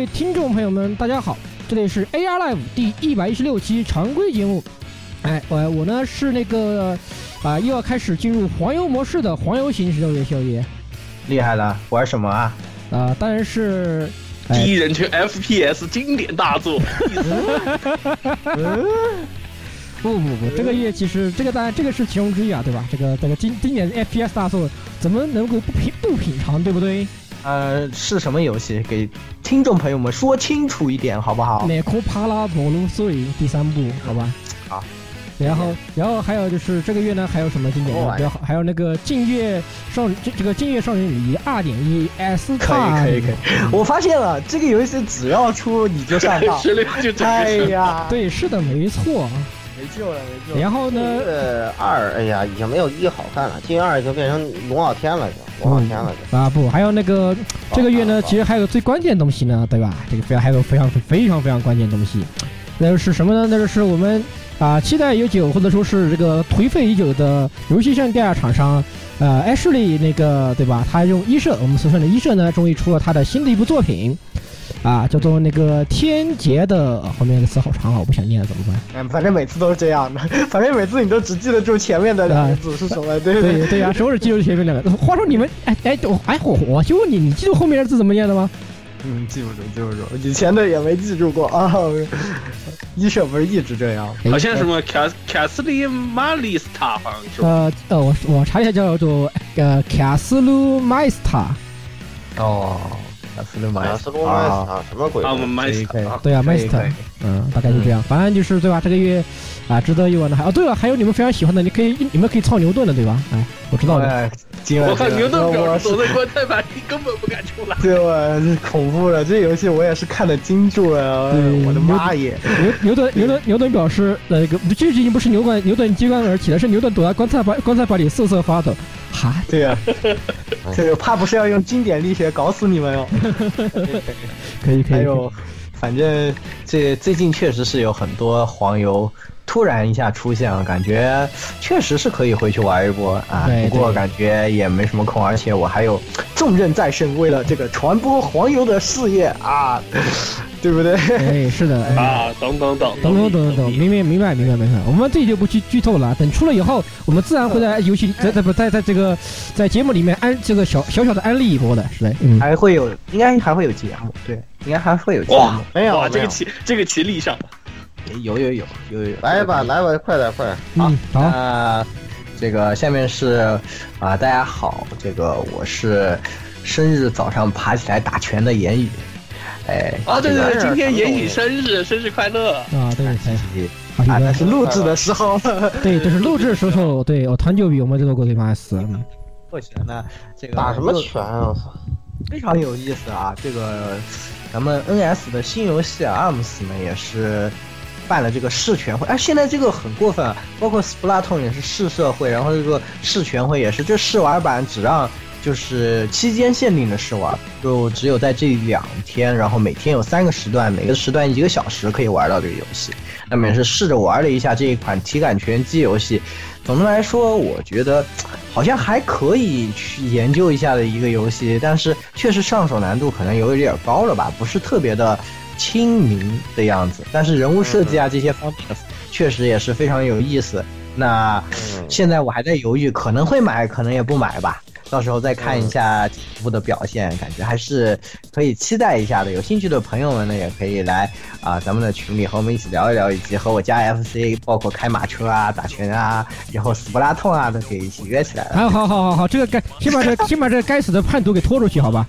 位听众朋友们，大家好，这里是 AR Live 第一百一十六期常规节目。哎，我我呢是那个啊，又要开始进入黄油模式的黄油型十六月宵夜厉害了，玩什么啊？啊，当然是第一人称 FPS 经典大作。不不不，这个月其实这个当然这个是其中之一啊，对吧？这个这个经经典 FPS 大作怎么能够不品不品尝，对不对？呃，是什么游戏？给听众朋友们说清楚一点，好不好？奈克帕拉陀鲁碎第三部，好吧？好。然后，然后还有就是这个月呢，还有什么经典的？比较好，还有那个《静月少这这个《静月少女礼仪》二点一 S 可以可以可以。我发现了，这个游戏只要出你就上当。十六就哎呀，对，是的，没错。没救了，没救了。然后呢？呃，二，哎呀，已经没有一好看了。进二已经变成龙傲天了，就龙傲天了就。啊不，还有那个这个月呢，其实还有最关键的东西呢，对吧？这个非常还有非常非常非常关键的东西，那就是什么呢？那就是我们啊期待已久或者说是这个颓废已久的游戏上第二厂商，呃，Ashley 那个对吧？他用一社，我们俗称的一社呢，终于出了他的新的一部作品。啊，叫做那个天劫的后面那个词好长啊，我不想念了怎么办？嗯，反正每次都是这样的，反正每次你都只记得住前面的两个字是什么？对对对呀，首尔记住前面两个。话说你们，哎哎，我哎我我就问你，你记住后面的字怎么念的吗？嗯，记不住，记不住，以前的也没记住过啊。医生不是一直这样？好像什么卡卡斯利马里斯塔，好像是。呃呃，我我查一下叫做呃卡斯鲁麦斯塔。哦。卡斯鲁麦斯塔什么鬼？啊，麦斯塔。对啊，麦斯塔。嗯，大概就这样。反正就是对吧？这个月啊，值得一玩的还哦，对了，还有你们非常喜欢的，你可以你们可以操牛顿的，对吧？哎，我知道的。我看牛顿表示躲在棺材板里，根本不敢出来。对吧？恐怖了，这游戏我也是看的惊住了。我的妈耶！牛牛顿牛顿牛顿表示，那个这已经不是牛顿牛顿机关而起了，是牛顿躲在棺材板棺材板里瑟瑟发抖。哈，对呀，这个怕不是要用经典力学搞死你们 哟。可以可以。还有，反正这最近确实是有很多黄油突然一下出现了，感觉确实是可以回去玩一波啊。不过感觉也没什么空，而且我还有重任在身，为了这个传播黄油的事业啊，对不对？哎，是的啊，等等等等等等等，明明明白明白明白。我们这里就不剧剧透了，等出了以后，我们自然会在游戏在在不在在这个在节目里面安这个小小小的安利一波的，是的，还会有，应该还会有节目，对，应该还会有节目。没有，哇，这个棋这个棋立上。有有有有有，来吧来吧，快点快点。好，那这个下面是啊，大家好，这个我是生日早上爬起来打拳的言语，哎，啊对对对，今天言语生日，生日快乐啊，对，啊那是录制的时候，对，这是录制的时候，对我团就比我们这个国际马斯，过去了，那这个打什么拳啊？我操，非常有意思啊！这个咱们 NS 的新游戏啊，ARMS 呢也是。办了这个试全会，哎，现在这个很过分啊！包括 Splatoon 也是试社会，然后这个试全会也是，这试玩版只让就是期间限定的试玩，就只有在这两天，然后每天有三个时段，每个时段一个小时可以玩到这个游戏。那么也是试着玩了一下这一款体感拳击游戏，总的来说，我觉得好像还可以去研究一下的一个游戏，但是确实上手难度可能有一点高了吧，不是特别的。亲民的样子，但是人物设计啊这些方面确实也是非常有意思。那现在我还在犹豫，可能会买，可能也不买吧。到时候再看一下这部的表现，感觉还是可以期待一下的。有兴趣的朋友们呢，也可以来啊咱们的群里和我们一起聊一聊，以及和我加 FC，包括开马车啊、打拳啊，然后死不拉痛啊，都可以一起约起来。啊好好好好，这个该先把这先把这该死的叛徒给拖出去，好吧？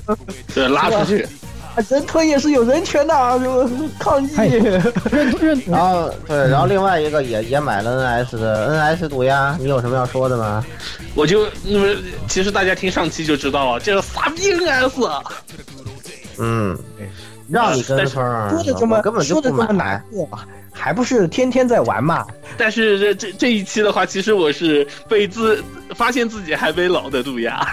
对，拉出去。人推也是有人权的，就抗议。认认。然后对，然后另外一个也也买了 NS 的 NS 毒鸦，你有什么要说的吗？我就那么，其实大家听上期就知道了，这个傻逼 NS。嗯，让你跟风，说的这么根本就不买。还不是天天在玩嘛？但是这这这一期的话，其实我是被自发现自己还没老的杜亚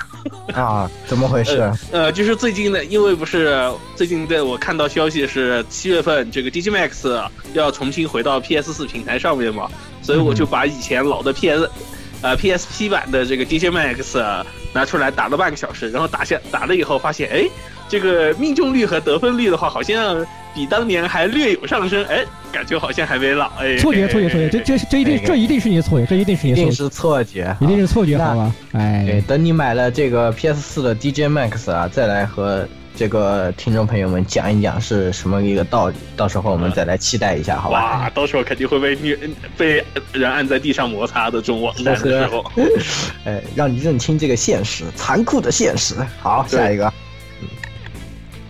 啊？怎么回事？呃，就是最近的，因为不是最近的，我看到消息是七月份这个 DJ Max 要重新回到 PS 四平台上面嘛，所以我就把以前老的 PS 呃 PSP 版的这个 DJ Max 拿出来打了半个小时，然后打下打了以后发现，哎，这个命中率和得分率的话，好像。比当年还略有上升，哎，感觉好像还没老，哎，错觉，错觉，错觉，这这这一定这一定是你的错觉，这一定是你一定是错觉，一定是错觉，好吧？哎，等你买了这个 PS 四的 DJ Max 啊，再来和这个听众朋友们讲一讲是什么一个道理，到时候我们再来期待一下，好吧？哇，到时候肯定会被虐，被人按在地上摩擦的中网站的时候，哎，让你认清这个现实，残酷的现实。好，下一个。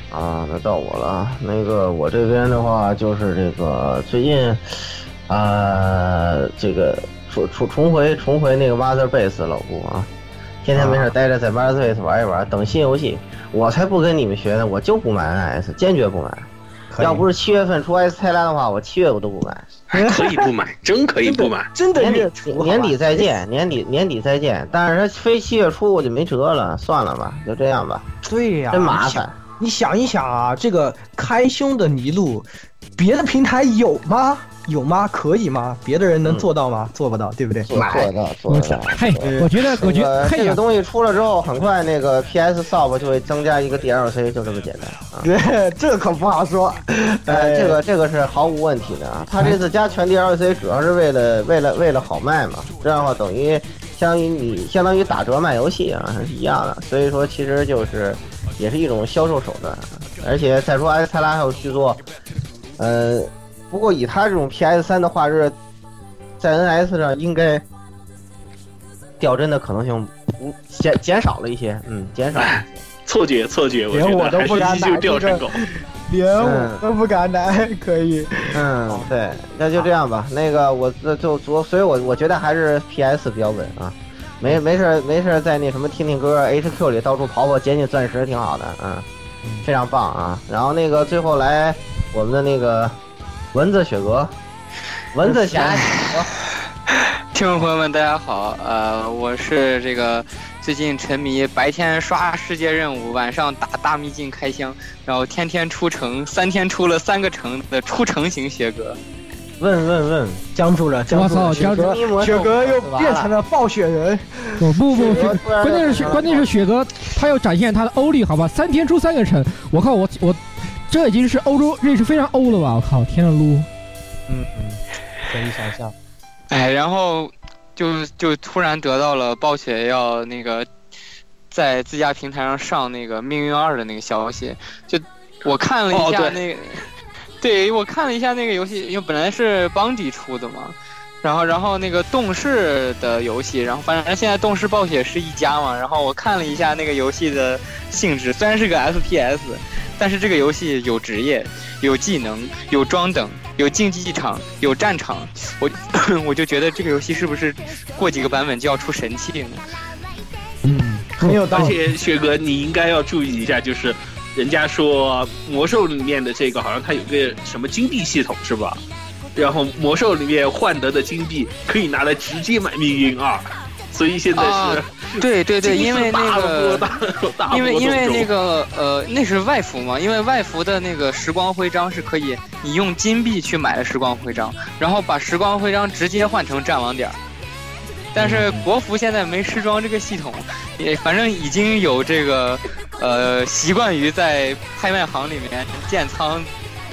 啊，那到我了。那个我这边的话，就是这个最近，啊，这个重重重回重回那个 Mother Base 老顾啊，天天没事待着在 Mother Base 玩一玩，等新游戏。我才不跟你们学呢，我就不买 NS，坚决不买。要不是七月份出 S 菜单的话，我七月我都不买。可以不买，真可以不买，真的年底年底再见，年底年底再见。但是它非七月初我就没辙了，算了吧，就这样吧。对呀，真麻烦。你想一想啊，这个开胸的尼禄，别的平台有吗？有吗？可以吗？别的人能做到吗？做不到，对不对？做到，做到。嘿，我觉得，我觉得这个东西出了之后，很快那个 PS Shop 就会增加一个 DLC，就这么简单啊。对，这可不好说。呃，这个这个是毫无问题的啊。他这次加全 DLC 主要是为了为了为了好卖嘛，这样的话等于相当于你相当于打折卖游戏啊，是一样的。所以说，其实就是。也是一种销售手段，而且再说埃斯泰拉还有续作，呃，不过以他这种 PS 三的画质，在 NS 上应该掉帧的可能性不减减少了一些，嗯，减少。错觉，错觉，我连我 都不敢买这个，连我都不敢打，可以。嗯，对，那就这样吧。那个我那就昨，所以我我觉得还是 PS 比较稳啊。没没事没事在那什么听听歌，HQ 里到处跑跑捡捡钻石挺好的，嗯，非常棒啊。然后那个最后来我们的那个蚊子雪哥，蚊子侠，听众朋友们大家好，呃，我是这个最近沉迷白天刷世界任务，晚上打大秘境开箱，然后天天出城，三天出了三个城的出城型雪哥。问问问，僵住了！我操，僵住！雪哥又变成了暴雪人！不不不，关键是雪，关键是雪哥，他要展现他的欧力，好吧？三天出三个城，我靠，我我，这已经是欧洲认识非常欧了吧？我靠，天呐撸！嗯嗯，可以想象。哎，然后就就突然得到了暴雪要那个在自家平台上上那个《命运二》的那个消息，就我看了一下那个。对，我看了一下那个游戏，因为本来是邦迪出的嘛，然后然后那个动视的游戏，然后反正现在动视暴雪是一家嘛，然后我看了一下那个游戏的性质，虽然是个 FPS，但是这个游戏有职业、有技能、有装等、有竞技场、有战场，我 我就觉得这个游戏是不是过几个版本就要出神器呢？嗯，很有道理。而且雪哥，你应该要注意一下，就是。人家说魔兽里面的这个好像它有个什么金币系统是吧？然后魔兽里面换得的金币可以拿来直接买命运二，所以现在是对对对，因为那个因为因为那个呃那是外服嘛，因为外服的那个时光徽章是可以你用金币去买的时光徽章，然后把时光徽章直接换成战王点。但是国服现在没时装这个系统，也反正已经有这个，呃，习惯于在拍卖行里面建仓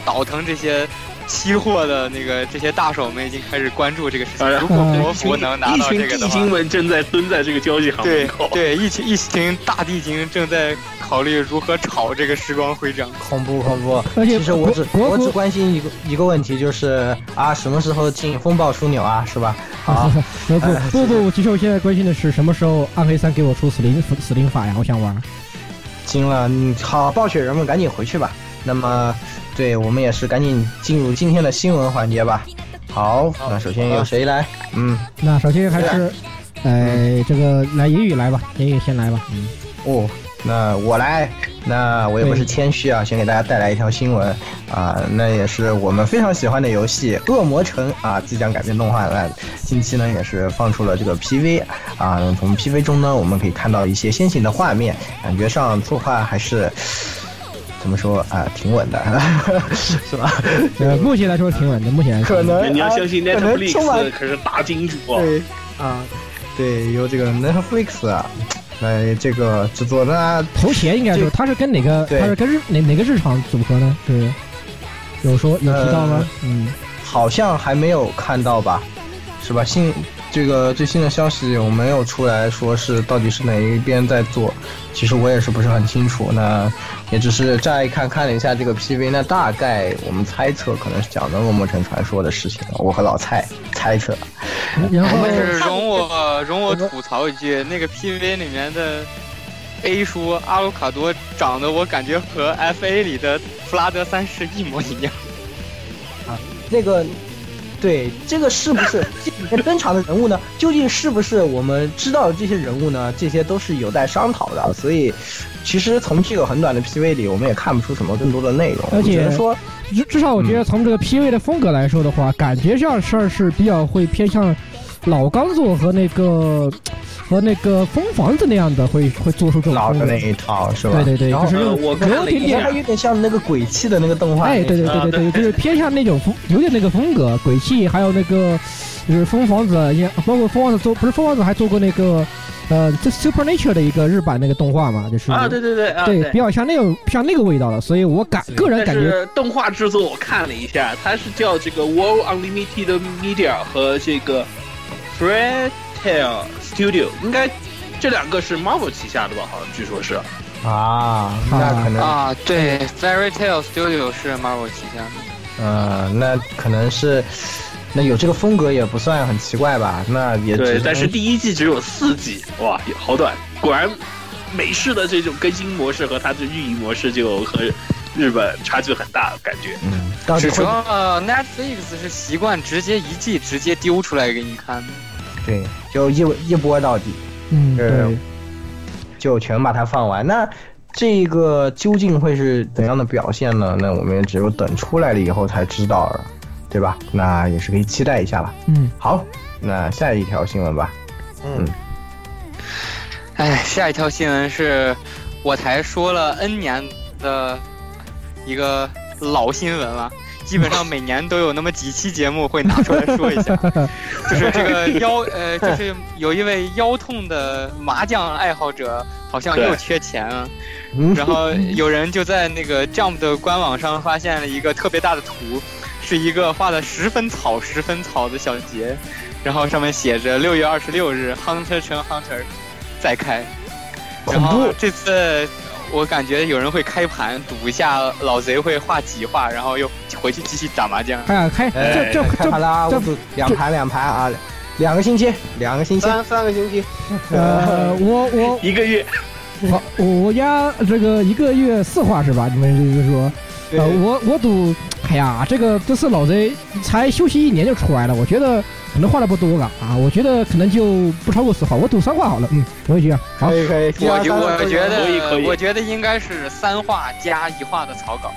倒腾这些期货的那个这些大手们已经开始关注这个事情。如果国服能拿到这个的话，地精们正在蹲在这个交易行门口。对，一群一群大地精正在考虑如何炒这个时光徽章。恐怖恐怖！其实我只我只关心一个一个问题，就是啊，什么时候进风暴枢纽啊，是吧？好，不不不，其实我现在关心的是什么时候暗黑三给我出死灵死灵法呀？我想玩。惊了，好，暴雪人们赶紧回去吧。那么，对我们也是赶紧进入今天的新闻环节吧。好，那首先由谁来？嗯，那首先还是，呃，这个来言语来吧，言语先来吧。嗯，哦。那我来，那我也不是谦虚啊，先给大家带来一条新闻啊，那也是我们非常喜欢的游戏《恶魔城》啊，即将改编动画了。近期呢，也是放出了这个 PV 啊，从 PV 中呢，我们可以看到一些先行的画面，感觉上作画还是怎么说啊，挺稳的，是吧？呃，目前来说挺稳的，目前来说可能你要相信 Netflix 可是大金主啊对啊，对，由这个 Netflix 啊。来，这个制作那头衔应该说他是跟哪个？他是跟日哪哪个日常组合呢？是有说有提到吗？嗯，好像还没有看到吧，是吧？新这个最新的消息有没有出来说是到底是哪一边在做？其实我也是不是很清楚。那也只是乍一看看了一下这个 PV，那大概我们猜测可能是讲的《恶魔城传说》的事情。我和老蔡猜测。然后是容我容我吐槽一句，那个 PV 里面的 A 叔阿鲁卡多长得我感觉和 FA 里的弗拉德三世一模一样。啊，那个。对，这个是不是 这里面登场的人物呢？究竟是不是我们知道的这些人物呢？这些都是有待商讨的。所以，其实从这个很短的 PV 里，我们也看不出什么更多的内容。而且说，至至少我觉得从这个 PV 的风格来说的话，感觉上是是比较会偏向老钢作和那个。和那个疯房子那样的会会做出这种老的那一套是吧？对对对，就是我有点点，它有点像那个鬼泣的那个动画。哎，对对对对对，就是偏向那种风，有点那个风格。鬼泣还有那个就是疯房子，也包括疯房子做，不是疯房子还做过那个呃，这 Super Nature 的一个日版那个动画嘛，就是啊，对对对，对，比较像那种像那个味道的，所以我感个人感觉动画制作我看了一下，它是叫这个 World Unlimited Media 和这个 Fred Tale Studio，应该。这两个是 Marvel 旗下的吧？好像据说是啊，那可能啊，对，Fairy Tale Studio 是 Marvel 旗下的。嗯，那可能是，那有这个风格也不算很奇怪吧？那也对，但是第一季只有四集，哇，好短！果然，美式的这种更新模式和它的运营模式就和日本差距很大，感觉。嗯，只说 Netflix 是习惯直接一季直接丢出来给你看的。对，就一一波到底。嗯，对，就全把它放完。那这个究竟会是怎样的表现呢？那我们也只有等出来了以后才知道了，对吧？那也是可以期待一下吧。嗯，好，那下一条新闻吧。嗯，哎，下一条新闻是我才说了 N 年的一个老新闻了。基本上每年都有那么几期节目会拿出来说一下，就是这个腰呃，就是有一位腰痛的麻将爱好者，好像又缺钱了。然后有人就在那个 Jump 的官网上发现了一个特别大的图，是一个画的十分草十分草的小节，然后上面写着六月二十六日 Hunter 城 Hunter 再开，然后这次。我感觉有人会开盘赌一下老贼会画几画，然后又回去继续打麻将。哎呀，开这这开盘啦！这两盘两盘啊，两个星期，两个星期，三三个星期。呃，我我 一个月，我我家这个一个月四画是吧？你们就是说，呃，我我赌，哎呀，这个这次老贼才休息一年就出来了，我觉得。可能画的不多了啊，我觉得可能就不超过四画，我赌三画好了，嗯，我也这样，可以可以，我我觉得我觉得应该是三画加一画的草稿。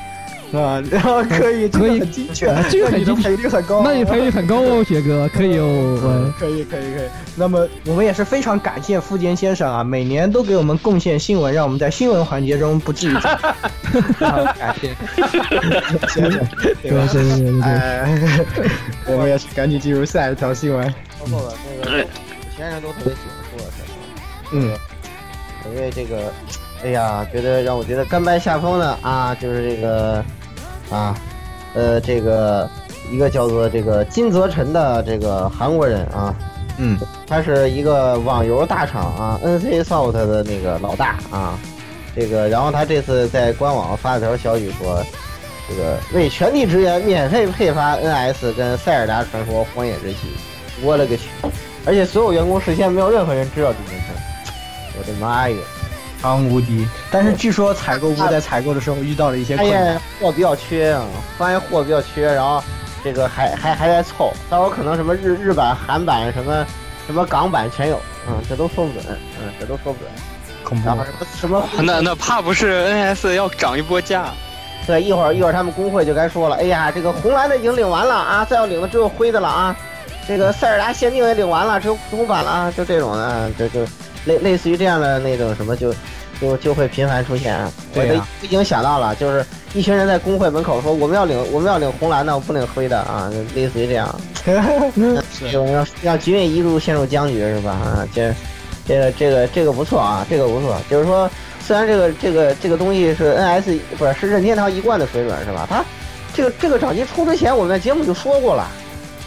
啊，然 后可以，可以，很精确，这个很精确，赔率很高，那你赔率很高哦，雪哥，可以哦，可以，可以，可以。那么我们也是非常感谢富坚先生啊，每年都给我们贡献新闻，让我们在新闻环节中不至于。感谢，先生，对对对对对，我们也是赶紧进入下一条新闻。说错了，那个先生都特别喜欢说的事嗯，因为这个。哎呀，觉得让我觉得甘拜下风的啊，就是这个啊，呃，这个一个叫做这个金泽辰的这个韩国人啊，嗯，他是一个网游大厂啊，NC Soft 的那个老大啊，这个，然后他这次在官网发了条消息说，这个为全体职员免费配发 NS 跟塞尔达传说荒野之息，我勒个去！而且所有员工事先没有任何人知道这件事，我的妈呀！超无敌！但是据说采购部在采购的时候遇到了一些发困难现，货比较缺啊，发现货比较缺，然后这个还还还在凑，到时候可能什么日日版、韩版、什么什么港版全有，嗯，这都说不准，嗯，这都说不准。恐怖然后什么什么那那怕不是 NS 要涨一波价？对，一会儿一会儿他们工会就该说了，哎呀，这个红蓝的已经领完了啊，再要领的只有灰的了啊，这个塞尔达限定也领完了，只有普通版了啊，就这种的，啊这就类类似于这样的那种什么就。就就会频繁出现啊！我都已经想到了，就是一群人在工会门口说我们要领我们要领红蓝的，我不领灰的啊，类似于这样。就让让局面一路陷入僵局是吧？啊，这这个这个这个不错啊，这个不错。就是说，虽然这个这个这个东西是 NS 不是是任天堂一贯的水准是吧？它这个这个掌机出之前，我们在节目就说过了，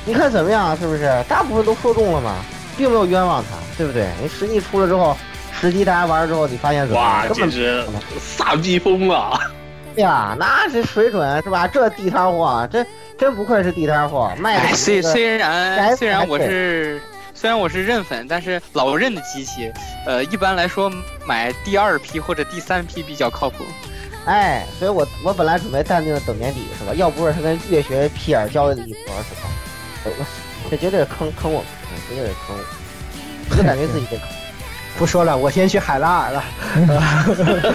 你看怎么样？是不是？大部分都说中了嘛，并没有冤枉他，对不对？你实际出了之后，实际大家玩了之后，你发现怎么哇，简直撒逼疯了！哎呀，那是水准是吧？这地摊货，真真不愧是地摊货，卖的虽这个虽然虽然我是虽然我是认粉，但是老认的机器，呃，一般来说买第二批或者第三批比较靠谱。哎，所以我我本来准备淡定的等年底是吧？要不是他跟月学皮尔交易了一波是吧？我我这绝对是坑坑我们，嗯绝对是坑我们，我就感觉自己被坑。不说了，我先去海拉尔了。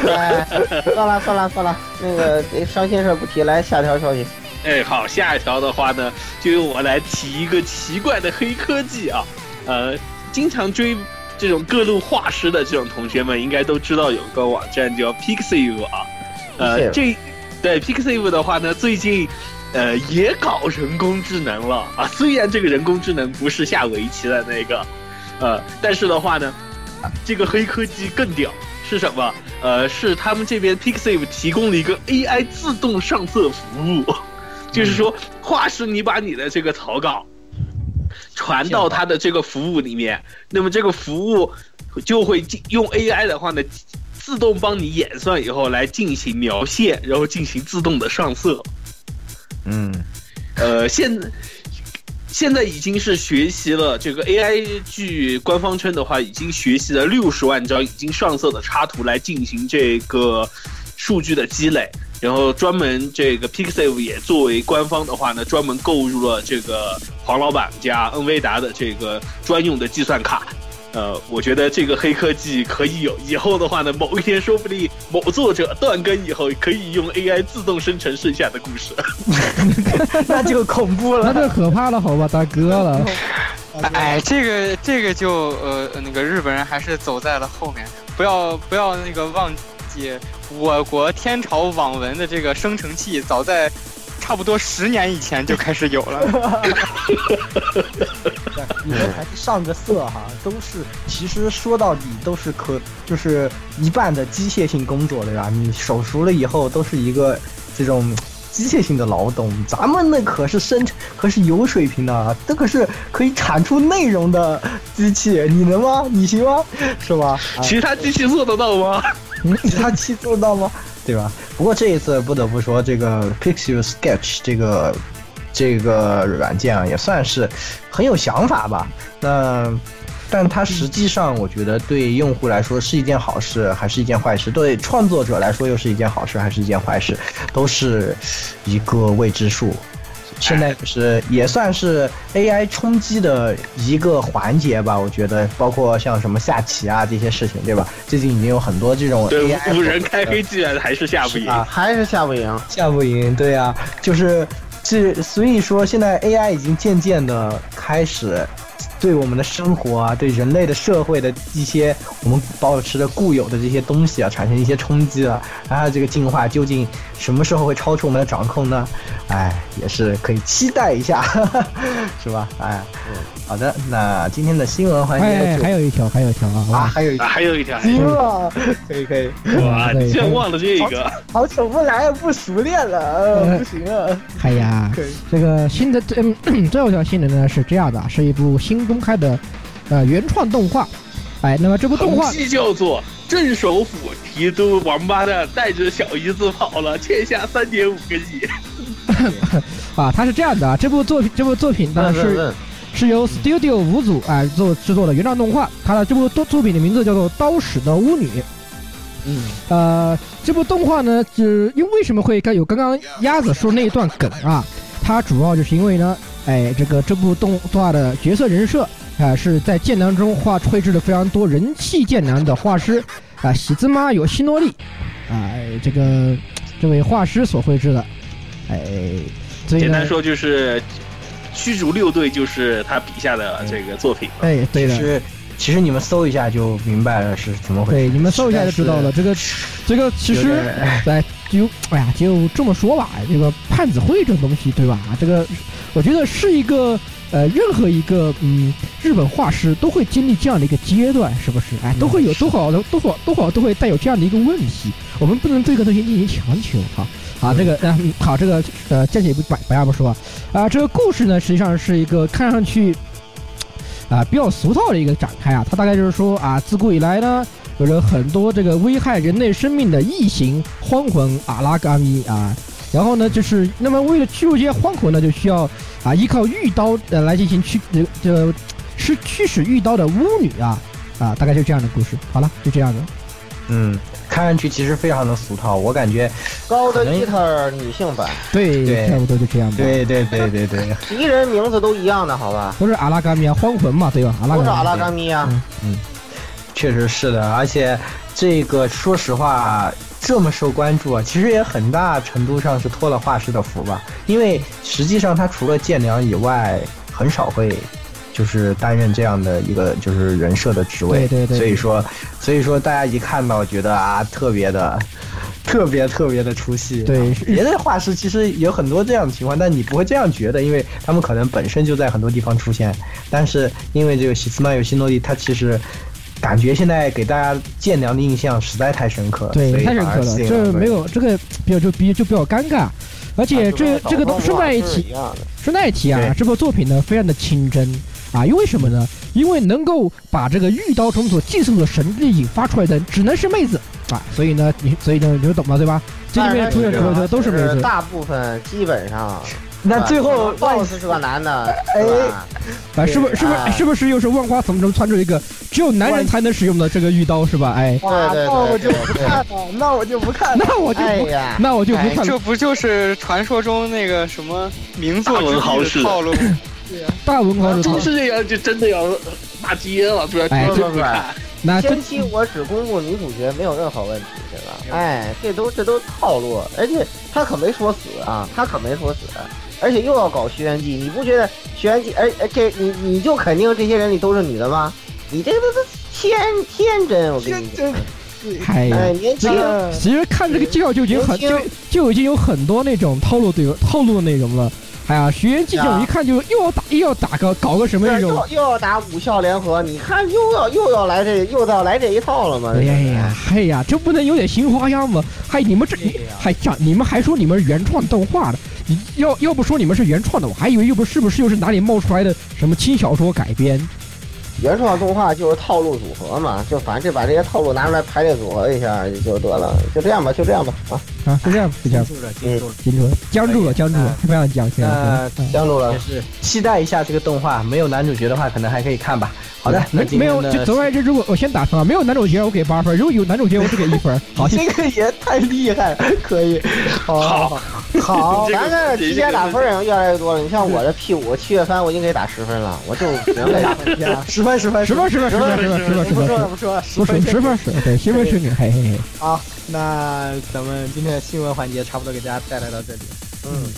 哎，算了算了算了，那个这伤心事不提，来下条消息。哎，好，下一条的话呢，就由我来提一个奇怪的黑科技啊，呃，经常追这种各路画师的这种同学们应该都知道有个网站叫 Pixiv 啊，呃，这对 Pixiv 的话呢，最近呃也搞人工智能了啊，虽然这个人工智能不是下围棋的那个，呃，但是的话呢，这个黑科技更屌。是什么？呃，是他们这边 Pixiv 提供了一个 AI 自动上色服务，就是说，画师你把你的这个草稿传到他的这个服务里面，那么这个服务就会用 AI 的话呢，自动帮你演算以后来进行描线，然后进行自动的上色。嗯，呃，现现在已经是学习了这个 AI，据官方称的话，已经学习了六十万张已经上色的插图来进行这个数据的积累。然后专门这个 Pixiv 也作为官方的话呢，专门购入了这个黄老板加恩威达的这个专用的计算卡。呃，我觉得这个黑科技可以有，以后的话呢，某一天说不定某作者断更以后，可以用 AI 自动生成剩下的故事。那就恐怖了那了。这可怕了，好吧，大哥了。哎，这个这个就呃那个日本人还是走在了后面，不要不要那个忘记我国天朝网文的这个生成器，早在差不多十年以前就开始有了。你们还是上个色哈，都是其实说到底都是可就是一半的机械性工作对吧？你手熟了以后都是一个这种机械性的劳动，咱们那可是生可是有水平的啊，这可是可以产出内容的机器，你能吗？你行吗？是吧？啊其他机器做得到吗？其他机器做得到吗？对吧？不过这一次不得不说，这个 Pixel Sketch 这个这个软件啊，也算是很有想法吧。那但它实际上，我觉得对用户来说是一件好事，还是一件坏事？对创作者来说又是一件好事，还是一件坏事？都是一个未知数。现在就是也算是 AI 冲击的一个环节吧，我觉得，包括像什么下棋啊这些事情，对吧？最近已经有很多这种对 AI，五人开黑居然还是下不赢。啊还是下不赢。下不赢，对呀、就是这，所以说现在 AI 已经渐渐的开始对我们的生活啊，对人类的社会的一些我们保持着固有的这些东西啊，产生一些冲击了。然后这个进化究竟什么时候会超出我们的掌控呢？哎，也是可以期待一下，是吧？哎，好的，那今天的新闻环节还有一条，还有一条啊，啊，还有一条，还有一条，惊了，可以可以，哇，对你竟然忘了这个，好久不来，不熟练了，呃，不行啊，哎呀，这个新的这嗯最后一条新闻呢是这样的，是一部新公开的呃原创动画。哎，那么这部动画叫做“镇守府提督王八蛋带着小姨子跑了，欠下三点五个亿 啊，它是这样的啊，这部作品这部作品呢是是由 Studio 五组啊做制作的原创动画，它的这部作作品的名字叫做《刀使的巫女》。嗯，呃，这部动画呢，是因为为什么会刚有刚刚鸭子说那一段梗啊？它主要就是因为呢，哎，这个这部动动画的角色人设啊、是在剑南中画绘制了非常多人气剑南的画师啊，喜兹妈有希诺利啊、哎这个这位画师所绘制的，哎，”。所以简单，说就是，驱逐六队就是他笔下的这个作品。哎，对的，其实其实你们搜一下就明白了是怎么回事。对，你们搜一下就知道了。这个，这个其实点，哎，就哎呀，就这么说吧，这个判子会这种东西，对吧？这个，我觉得是一个呃，任何一个嗯，日本画师都会经历这样的一个阶段，是不是？哎，都会有多少的多少多少都会带有这样的一个问题，我们不能对这个东西进行强求哈。好，这个嗯，好，这个呃，暂且不白白话不说啊，啊，这个故事呢，实际上是一个看上去啊比较俗套的一个展开啊，它大概就是说啊，自古以来呢，有着很多这个危害人类生命的异形荒魂阿拉嘎咪啊，然后呢，就是那么为了驱逐这些荒魂呢，就需要啊依靠玉刀呃来进行驱呃这是驱使玉刀的巫女啊啊，大概就这样的故事。好了，就这样的。嗯，看上去其实非常的俗套，我感觉，高的吉他女性版，对，对差不多就这样吧。，对对对对对，敌人名字都一样的，好吧？都是阿拉嘎咪啊，荒魂嘛，对吧？阿拉嘎咪。都是阿拉嘎米啊，确实是的，而且这个说实话这么受关注啊，其实也很大程度上是托了画师的福吧，因为实际上他除了剑良以外，很少会。就是担任这样的一个就是人设的职位，对对对所以说，所以说大家一看到觉得啊，特别的，特别特别的出戏。对是别的画师其实有很多这样的情况，但你不会这样觉得，因为他们可能本身就在很多地方出现。但是因为这个喜斯曼有希诺利，他其实感觉现在给大家剑良的印象实在太深刻了，对太深刻了，这没有这个比较就比就比较尴尬，而且这这个东顺带一提一，样的，顺带一提啊，这部作品呢非常的清真啊，因为什么呢？因为能够把这个御刀虫所寄送的神力引发出来的只能是妹子啊，所以呢，你所以呢你就懂了对吧？这里面出现出来的都是妹子，大部分基本上。那最后 BOSS 是个男的，哎对吧啊，是不是是不是是不是又是万花丛中窜出一个只有男人才能使用的这个玉刀是吧？哎，对对对那我就对对不看了，那我就不看了。那我就不哎呀，那我就不哎，看了这。不就是传说中那个什么名作 大文豪式套路？大文豪的真是这样，就真的要骂街了，不然哎真不看。那这前期我只公布女主角没有任何问题，对吧？哎，这都这都套路，而且他可没说死啊，他可没说死，而且又要搞轩辕记，你不觉得轩辕记？而而这你你就肯定这些人里都是女的吗？你这个都都天天真，我跟你讲，哎呀哎，年轻，其实看这个介绍就已经很就就已经有很多那种套路对套路的内容了。哎呀，学员这种一看就又要打又要打个搞个什么那种又，又要打武校联合，你看又要又要来这又要来这一套了吗？哎呀，哎呀，这不能有点新花样吗？还你们这还讲你们还说你们是原创动画的，你要要不说你们是原创的，我还以为又不是不是又是哪里冒出来的什么轻小说改编？原创动画就是套路组合嘛，就反正就把这些套路拿出来排列组合一下就得了，就这样吧，就这样吧，啊，啊，就这样，就这样，记住了，记住了。记住了，僵住了，僵住了，不想讲，现在那嗯僵住了也。是期待一下这个动画，没有男主角的话，可能还可以看吧。好的，那没没有，就总而言之，如果我先打分啊，没有男主角我给八分，如果有男主角我只给一分。好，这个也太厉害了，可以。好，好，咱 这提前打分人越来越多了，你像我的 P 五七月番我已经给打十分了，我就明白了。十分，十分，十分，十分，十分，十分，十分，十分，不说了，不说了，十分十分十分，十分是女，嘿嘿嘿。好，那咱们今天的新闻环节差不多给大家带来到这里。嗯。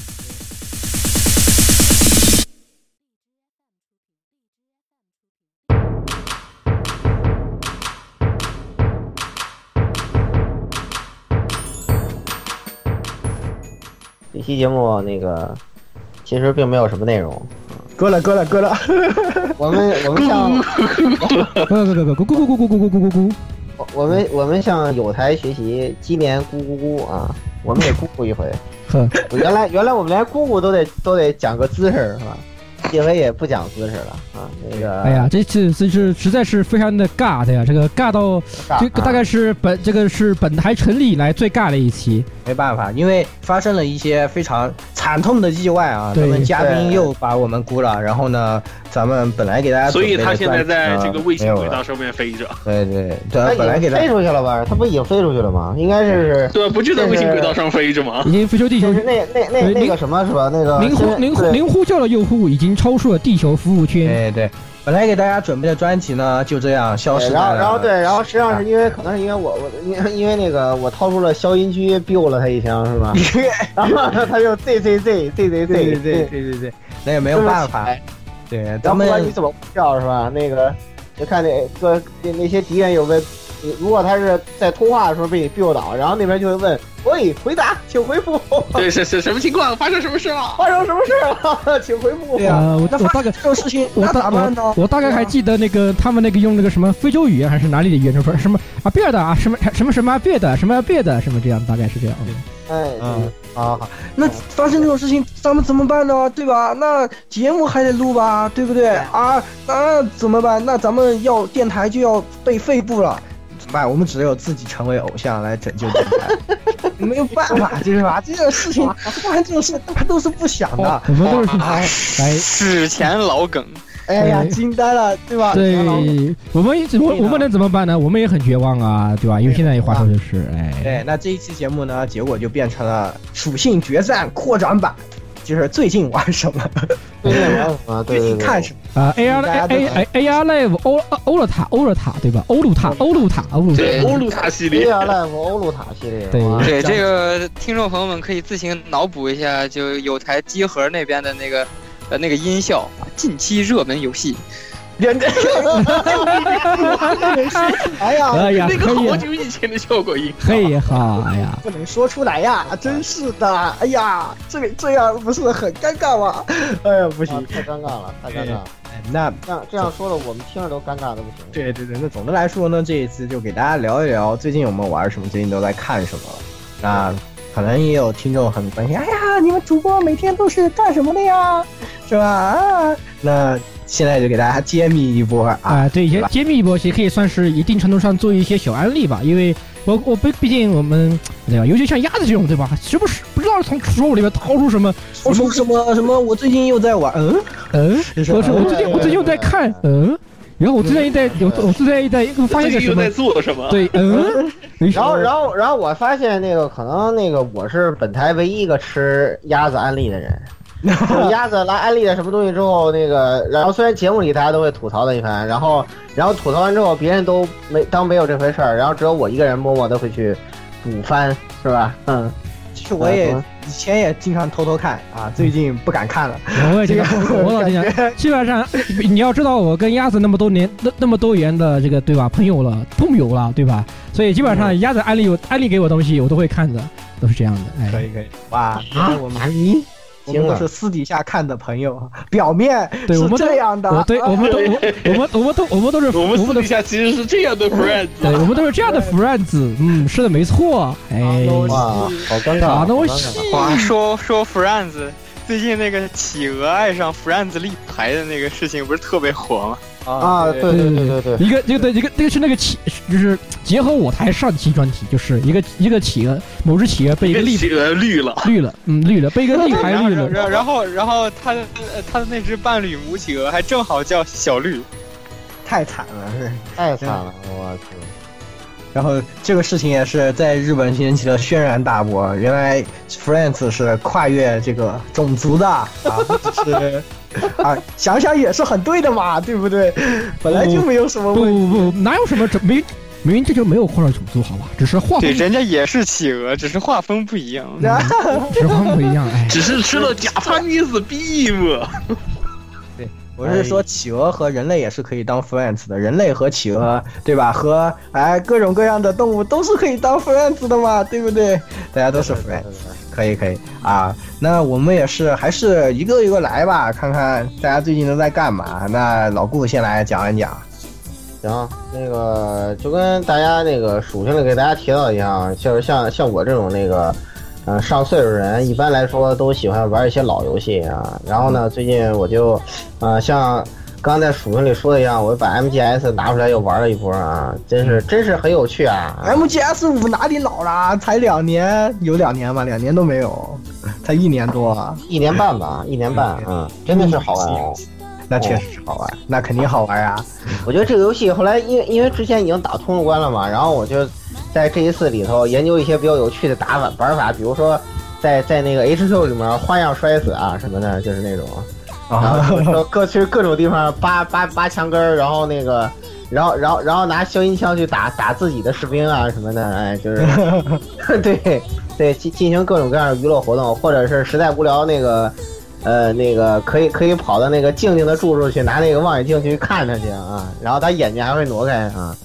这期节目那个其实并没有什么内容。够了够了够了！我们 我们笑。够够够够咕咕咕咕咕咕咕咕咕！我们我们向有台学习，今年咕咕咕啊，我们也咕咕一回。呵，原来原来我们连咕咕都得都得讲个姿势是吧？这回也不讲姿势了啊，那个。哎呀，这次这是实在是非常的尬的呀，这个尬到这个大概是本这个是本台成立以来最尬的一期。没办法，因为发生了一些非常惨痛的意外啊，咱们嘉宾又把我们估了，然后呢，咱们本来给大家所以他现在在这个卫星轨道上面飞着。对对对，本来给他飞出去了吧？他不已经飞出去了吗？应该是对，不就在卫星轨道上飞着吗？已经飞出地球。那那那那个什么是吧？那个您呼您呼您呼叫的用户已经超出了地球服务圈。哎对。本来给大家准备的专辑呢，就这样消失了。然后，然后对，然后实际上是因为可能是因为我我因因为那个我掏出了消音狙 biu 了他一枪是吧？然后他就 z z z z z z 对对对对，那也没有办法。对，咱们不管你怎么叫是吧？那个就看那个那那些敌人有问，如果他是在通话的时候被你 biu 倒，然后那边就会问。喂，回答，请回复。对，是是什么情况？发生什么事了？发生什么事了？请回复。对啊，我我大概这种事情，我大我我大概还记得那个他们那个用那个什么非洲语言还是哪里的语言说什么啊别的啊什么什么什么别的什么别的什么这样，大概是这样。哎，嗯好，那发生这种事情咱们怎么办呢？对吧？那节目还得录吧，对不对啊？那怎么办？那咱们要电台就要被废布了。办？我们只有自己成为偶像来拯救电台，没有办法，就是吧？这种事情，不然这种事大家都是不想的。我们都是哎，史前老梗，哎呀，惊呆了，对吧？对，我们我我们能怎么办呢？我们也很绝望啊，对吧？因为现在话说就是，哎，对，那这一期节目呢，结果就变成了属性决战扩展版。就是最近玩什么？最近玩什么？最近看什么？啊，A R A A A R Live 欧欧罗塔欧罗塔对吧？欧鲁塔欧鲁塔欧鲁塔欧鲁塔系列，A R Live 欧鲁塔系列。对对，这个听众朋友们可以自行脑补一下，就有台机盒那边的那个呃那个音效啊，近期热门游戏。人家，哎呀，哎呀，那个好久以前的效果音，嘿哈，哎呀，不能说出来呀，真是的，哎呀，这这样不是很尴尬吗？哎呀，不行，太尴尬了，太尴尬了。那这样这样说的，我们听着都尴尬的不行。对对对，那总的来说呢，这一次就给大家聊一聊最近我们玩什么，最近都在看什么。那可能也有听众很关心，哎呀，你们主播每天都是干什么的呀？是吧？啊，那。现在就给大家揭秘一波啊！对，揭揭秘一波，也可以算是一定程度上做一些小案例吧。因为我我毕毕竟我们对吧，尤其像鸭子这种对吧，时不时不知道从书里面掏出什么，掏出什么什么。我最近又在玩，嗯嗯，我是我最近我最近又在看，嗯，然后我最近在有我最近在发现个什么，在做什么？对，嗯，然后然后然后我发现那个可能那个我是本台唯一一个吃鸭子安利的人。鸭子来安利了什么东西之后，那个，然后虽然节目里大家都会吐槽他一番，然后，然后吐槽完之后，别人都没当没有这回事儿，然后只有我一个人默默的会去补番，是吧？嗯，其实我也以前也经常偷偷看啊，最近不敢看了。我也经常，我老经常，基本上你要知道，我跟鸭子那么多年那那么多年的这个对吧，朋友了，朋友了，对吧？所以基本上鸭子安利有安利给我东西，我都会看的，都是这样的。哎，可以可以，哇，我们。我们都是私底下看的朋友，表面对我们这样的，对，我们都我们我们都我们都是我们私底下其实是这样的 friends，对，我们都是这样的 friends，嗯，是的，没错，哎，哇，好尴尬，东西。话说说 friends，最近那个企鹅爱上 friends 立牌的那个事情不是特别火吗？啊，对对对对对，一个一个对一个那个是那个企，就是结合我台上期专题，就是一个一个企鹅，某只企鹅被一个立企鹅绿了，绿了，嗯，绿了，被一个立牌绿了，然后然后他的他的那只伴侣母企鹅还正好叫小绿，太惨了，是 太惨了，我去。然后这个事情也是在日本引起了轩然大波，原来 France 是跨越这个种族的啊，是。啊，想想也是很对的嘛，对不对？本来就没有什么问题，不不，哪有什么这没，明明这就没有跨越种族，好吧？只是画对，人家也是企鹅，只是画风不一样，画风不一样，哎，只是吃了甲帕尼斯 beam。对，我是说企鹅和人类也是可以当 friends 的，人类和企鹅，对吧？和哎各种各样的动物都是可以当 friends 的嘛，对不对？大家都是 friends，可以可以啊。那我们也是还是一个一个来吧，看看大家最近都在干嘛。那老顾先来讲一讲。行，那个就跟大家那个属性里给大家提到一样，就是像像我这种那个，嗯，上岁数人，一般来说都喜欢玩一些老游戏啊。然后呢，最近我就，呃，像刚才属性里说的一样，我把 MGS 拿出来又玩了一波啊，真是真是很有趣啊。MGS 五哪里老了？才两年，有两年吗？两年都没有，才一年多，一年半吧，一年半，嗯，真的是好玩。那确实是好玩，那肯定好玩啊！我觉得这个游戏后来，因为因为之前已经打通了关了嘛，然后我就在这一次里头研究一些比较有趣的打法玩法，比如说在在那个 H Q 里面花样摔死啊什么的，就是那种，然后 各去各种地方扒扒扒墙根儿，然后那个，然后然后然后拿消音枪去打打自己的士兵啊什么的，哎，就是 对对进进行各种各样的娱乐活动，或者是实在无聊那个。呃，那个可以可以跑到那个静静的住处去，拿那个望远镜去看他去啊，然后他眼睛还会挪开啊，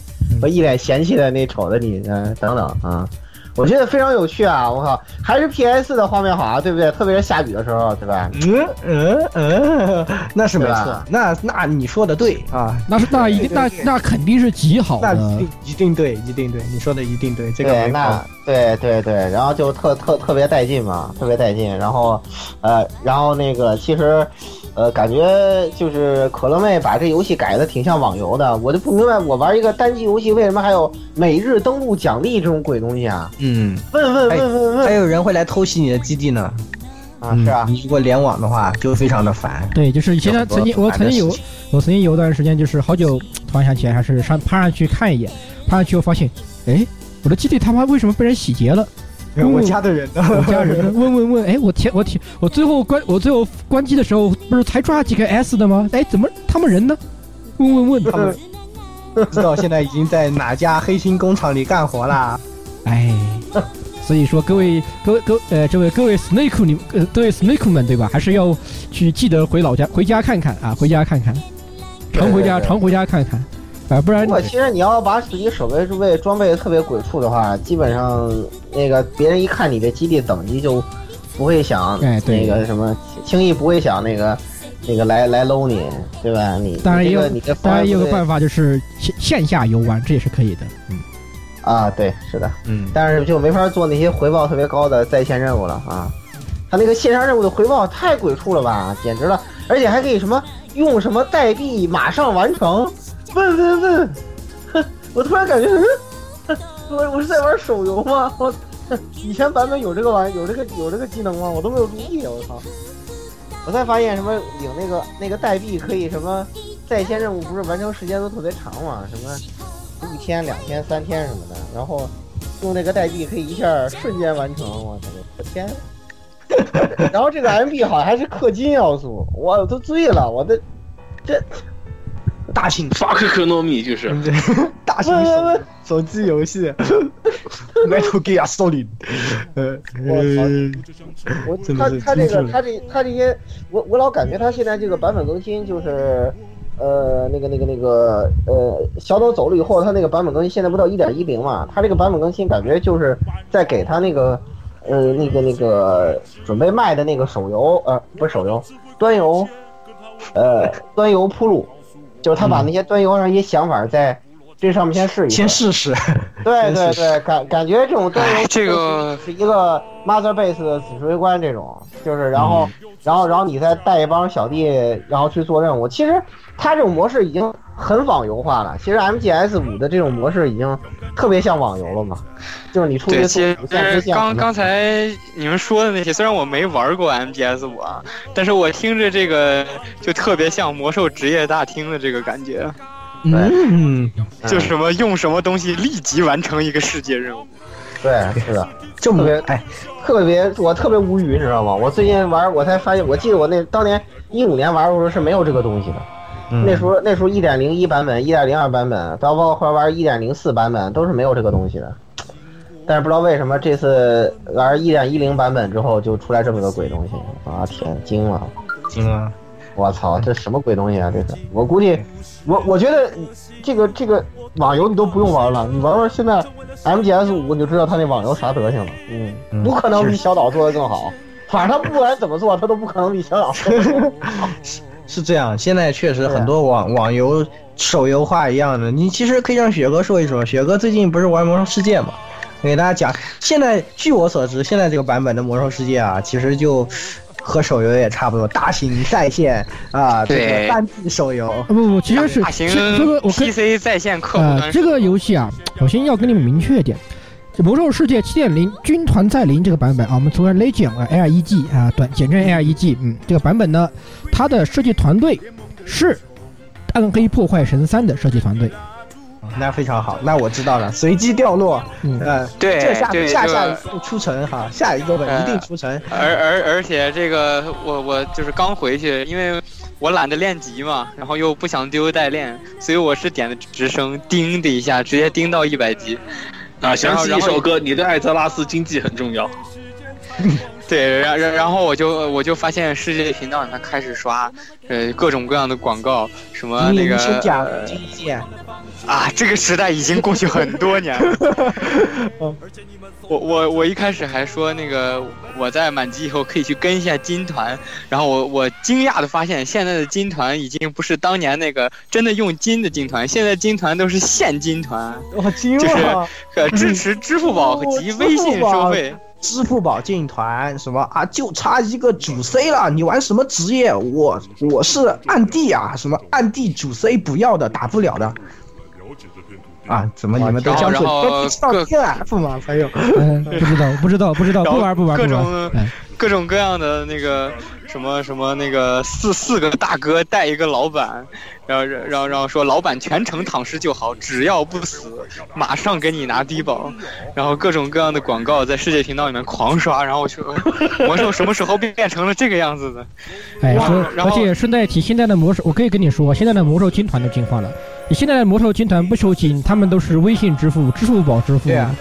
我一脸嫌弃的那瞅着你，嗯，等等啊。我觉得非常有趣啊！我靠，还是 PS 的画面好啊，对不对？特别是下雨的时候，对吧？嗯嗯嗯，那是没错。那那你说的对啊，那是那一定那那肯定是极好的，一定对，一定对，你说的一定对，这个没错。对对对，然后就特特特别带劲嘛，特别带劲。然后，呃，然后那个其实。呃，感觉就是可乐妹把这游戏改的挺像网游的，我就不明白，我玩一个单机游戏为什么还有每日登录奖励这种鬼东西啊？嗯，问问问问问，还有人会来偷袭你的基地呢？啊，是啊，你如果联网的话，就非常的烦。对，就是以前曾经我曾经有我曾经有一段时间，就是好久突然想起来，还是上爬上去看一眼，爬上去我发现，哎，我的基地他妈为什么被人洗劫了？我家的人呢？我家人问问问，哎，我天，我天，我最后关，我最后关机的时候，不是才抓几个 S 的吗？哎，怎么他们人呢？问问问，他们不 知道现在已经在哪家黑心工厂里干活啦？哎，所以说各位各位各呃，这位各位 Snake 你呃，各位 Snake 们对吧？还是要去记得回老家回家看看啊，回家看看，常回家常回家看看。啊，不然如果其实你要把自己守卫位装备特别鬼畜的话，基本上那个别人一看你的基地等级就不会想那个什么，轻易不会想那个那个来来搂你，对吧？你当然也有，当然也有个办法就是线线下游玩，这也是可以的。嗯，啊，对，是的，嗯，但是就没法做那些回报特别高的在线任务了啊。他那个线上任务的回报太鬼畜了吧，简直了，而且还可以什么用什么代币马上完成。问问问，我突然感觉，我我是在玩手游吗？我以前版本有这个玩有这个有这个技能吗？我都没有注意，我操！我才发现什么领那个那个代币可以什么在线任务不是完成时间都特别长嘛？什么一天两天三天什么的，然后用那个代币可以一下瞬间完成，我操！我天！然后这个 M B 好像还是氪金要素，我都醉了，我的这。大型法克科诺米就是 大型手手机游戏，Metal Gear Solid 呃。我操！我他他这个他这他这些，我我老感觉他现在这个版本更新就是，呃，那个那个那个呃，小岛走了以后，他那个版本更新现在不到一点一零嘛？他这个版本更新感觉就是在给他那个呃那个那个准备卖的那个手游呃不是手游端游，呃端游铺路。就是他把那些端游上一些想法在这上面先试一 先试试。对对对，感感觉这种端游这个是一个 mother base 的指挥官，这种就是然后然后然后你再带一帮小弟，然后去做任务。其实它这种模式已经很网游化了。其实 MGS 五的这种模式已经特别像网游了嘛，就是你出去其实刚刚才你们说的那些，虽然我没玩过 MGS 五啊，但是我听着这个就特别像魔兽职业大厅的这个感觉。嗯，就什么用什么东西立即完成一个世界任务。对，是的，就特别哎，特别我特别无语，你知道吗？我最近玩，我才发现，我记得我那当年一五年玩的时候是没有这个东西的。那时候那时候一点零一版本、一点零二版本，到包括后来玩一点零四版本，都是没有这个东西的。但是不知道为什么这次玩一点一零版本之后，就出来这么个鬼东西啊！天，惊了，惊了！我操，这什么鬼东西啊！这是我估计，我我觉得这个这个网游你都不用玩了，你玩玩现在 MGS 五你就知道他那网游啥德行了。嗯，不可能比小岛做的更好。反正他不管怎么做，他都不可能比小岛做的更好。是这样，现在确实很多网网游手游化一样的。你其实可以让雪哥说一说，雪哥最近不是玩魔兽世界嘛？给大家讲，现在据我所知，现在这个版本的魔兽世界啊，其实就。和手游也差不多，大型在线啊，对，单机手游。不不，其实是大型这个我 PC 在线客户端。这个游戏啊，首先要跟你们明确一点，《魔兽世界七点零：军团再临》这个版本啊，我们昨天 Legion 啊，L.E.G 啊，短简称 L.E.G，嗯，这个版本呢，它的设计团队是《暗黑破坏神三》的设计团队。那非常好，那我知道了。随机掉落，嗯，对，这下下下出城哈，下一个本一定出城。而而而且这个我我就是刚回去，因为我懒得练级嘛，然后又不想丢代练，所以我是点的直升，叮的一下直接叮到一百级。啊，想起一首歌，你对艾泽拉斯经济很重要。对，然然然后我就我就发现世界频道里面开始刷，呃，各种各样的广告，什么那个。啊，这个时代已经过去很多年了。我我我一开始还说那个我在满级以后可以去跟一下金团，然后我我惊讶的发现现在的金团已经不是当年那个真的用金的金团，现在金团都是现金团，我惊了，就是 支持支付宝及微信收费。支付宝进团什么啊？就差一个主 C 了，你玩什么职业？我我是暗地啊，什么暗地主 C 不要的，打不了的。啊，怎么你们都江水都知道 TF 吗？朋友，不知道，不知道，不知道，不玩，不玩，各种各种各样的那个什么什么那个四四个大哥带一个老板，然后然后然后说老板全程躺尸就好，只要不死，马上给你拿低保。然后各种各样的广告在世界频道里面狂刷，然后我说魔兽什么时候变变成了这个样子的？哎，而且顺带提，现在的魔兽，我可以跟你说，现在的魔兽军团都进化了。你现在的魔兽军团不收金，他们都是微信支付、支付宝支付。对啊，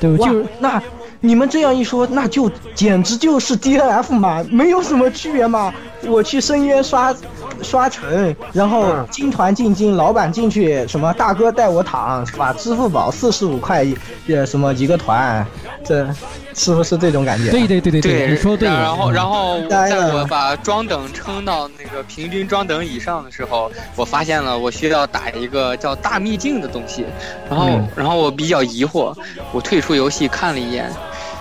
对，就那你们这样一说，那就简直就是 D N F 嘛，没有什么区别嘛。我去深渊刷刷城，然后金团进金，老板进去，什么大哥带我躺，是吧？支付宝四十五块一，呃，什么一个团，这。是不是这种感觉？对对对对对，你说对。然后然后在我把装等撑到那个平均装等以上的时候，我发现了我需要打一个叫大秘境的东西。然后然后我比较疑惑，我退出游戏看了一眼，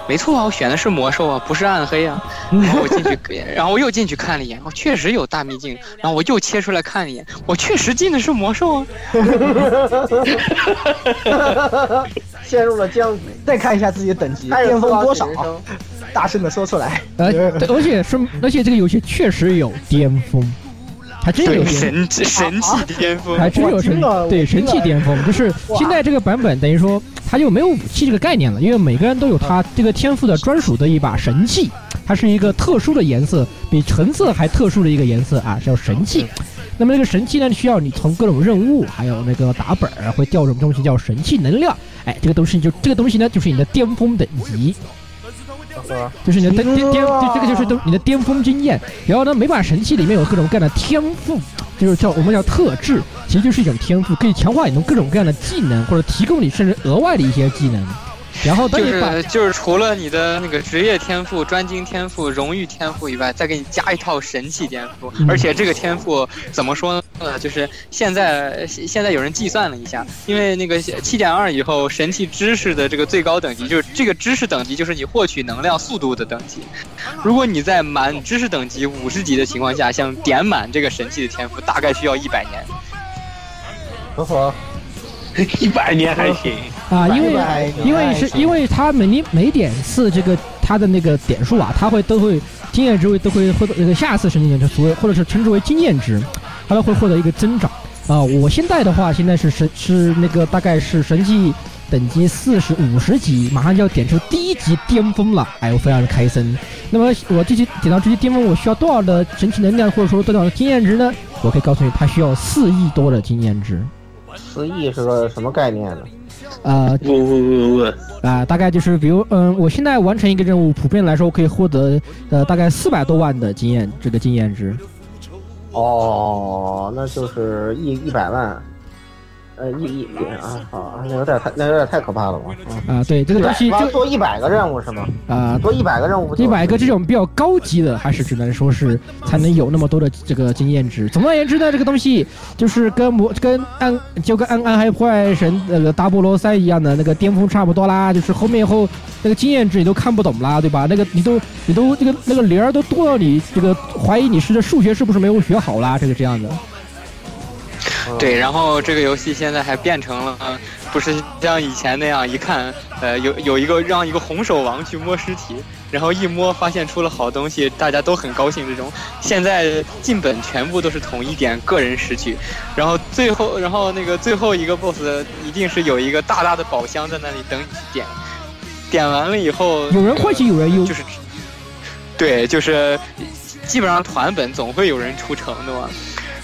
没错啊，我选的是魔兽啊，不是暗黑啊。然后我进去，然后我又进去看了一眼，我确实有大秘境。然后我又切出来看了一眼，我确实进的是魔兽啊。陷入了僵局。再看一下自己的等级，巅峰多少？大声的说出来。呃，而且是，而且这个游戏确实有巅峰，还真有神神器巅峰，还真有神对神器巅峰。就是现在这个版本等于说，它就没有武器这个概念了，因为每个人都有他这个天赋的专属的一把神器，它是一个特殊的颜色，比橙色还特殊的一个颜色啊，叫神器。那么这个神器呢，需要你从各种任务，还有那个打本儿会掉什么东西，叫神器能量。哎，这个东西就这个东西呢，就是你的巅峰等级，就是你的巅巅巅，这个就是都你的巅峰经验。然后呢，每把神器里面有各种各样的天赋，就是叫我们叫特质，其实就是一种天赋，可以强化你的各种各样的技能，或者提供你甚至额外的一些技能。然后就是就是除了你的那个职业天赋、专精天赋、荣誉天赋以外，再给你加一套神器天赋。而且这个天赋怎么说呢？就是现在现在有人计算了一下，因为那个七点二以后神器知识的这个最高等级，就是这个知识等级就是你获取能量速度的等级。如果你在满知识等级五十级的情况下，想点满这个神器的天赋，大概需要一百年。不错。一百年还行啊，因为因为是因为他每你每点次这个他的那个点数啊，他会都会经验值会都会获得那个下次神经点就所谓或者是称之为经验值，他都会获得一个增长啊。我现在的话，现在是神是那个大概是神迹等级四十五十级，马上就要点出第一级巅峰了，哎，我非常的开心。那么我这级点到这级巅峰，我需要多少的神奇能量或者说多少的经验值呢？我可以告诉你，它需要四亿多的经验值。四亿是个什么概念呢？呃，不不不不啊，大概就是比如，嗯，我现在完成一个任务，普遍来说可以获得呃大概四百多万的经验，这个经验值。哦，那就是一一百万。呃，一一点啊，好，那有点太，那有点太可怕了吧？啊，对，这个东西就做一百个任务是吗？啊，做一百个任务，一百个这种比较高级的，还是只能说是才能有那么多的这个经验值。总而言之呢，这个东西就是跟魔跟暗就跟暗暗黑破坏神那个大菠萝三一样的那个巅峰差不多啦，就是后面以后那个经验值你都看不懂啦，对吧？那个你都你都那个那个零儿都多到你这个怀疑你是这数学是不是没有学好啦？这个这样的。对，然后这个游戏现在还变成了，不是像以前那样，一看，呃，有有一个让一个红手王去摸尸体，然后一摸发现出了好东西，大家都很高兴。这种现在进本全部都是统一点个人拾取，然后最后，然后那个最后一个 boss 一定是有一个大大的宝箱在那里等你去点，点完了以后，有人欢喜有人忧，就是，对，就是基本上团本总会有人出城的嘛。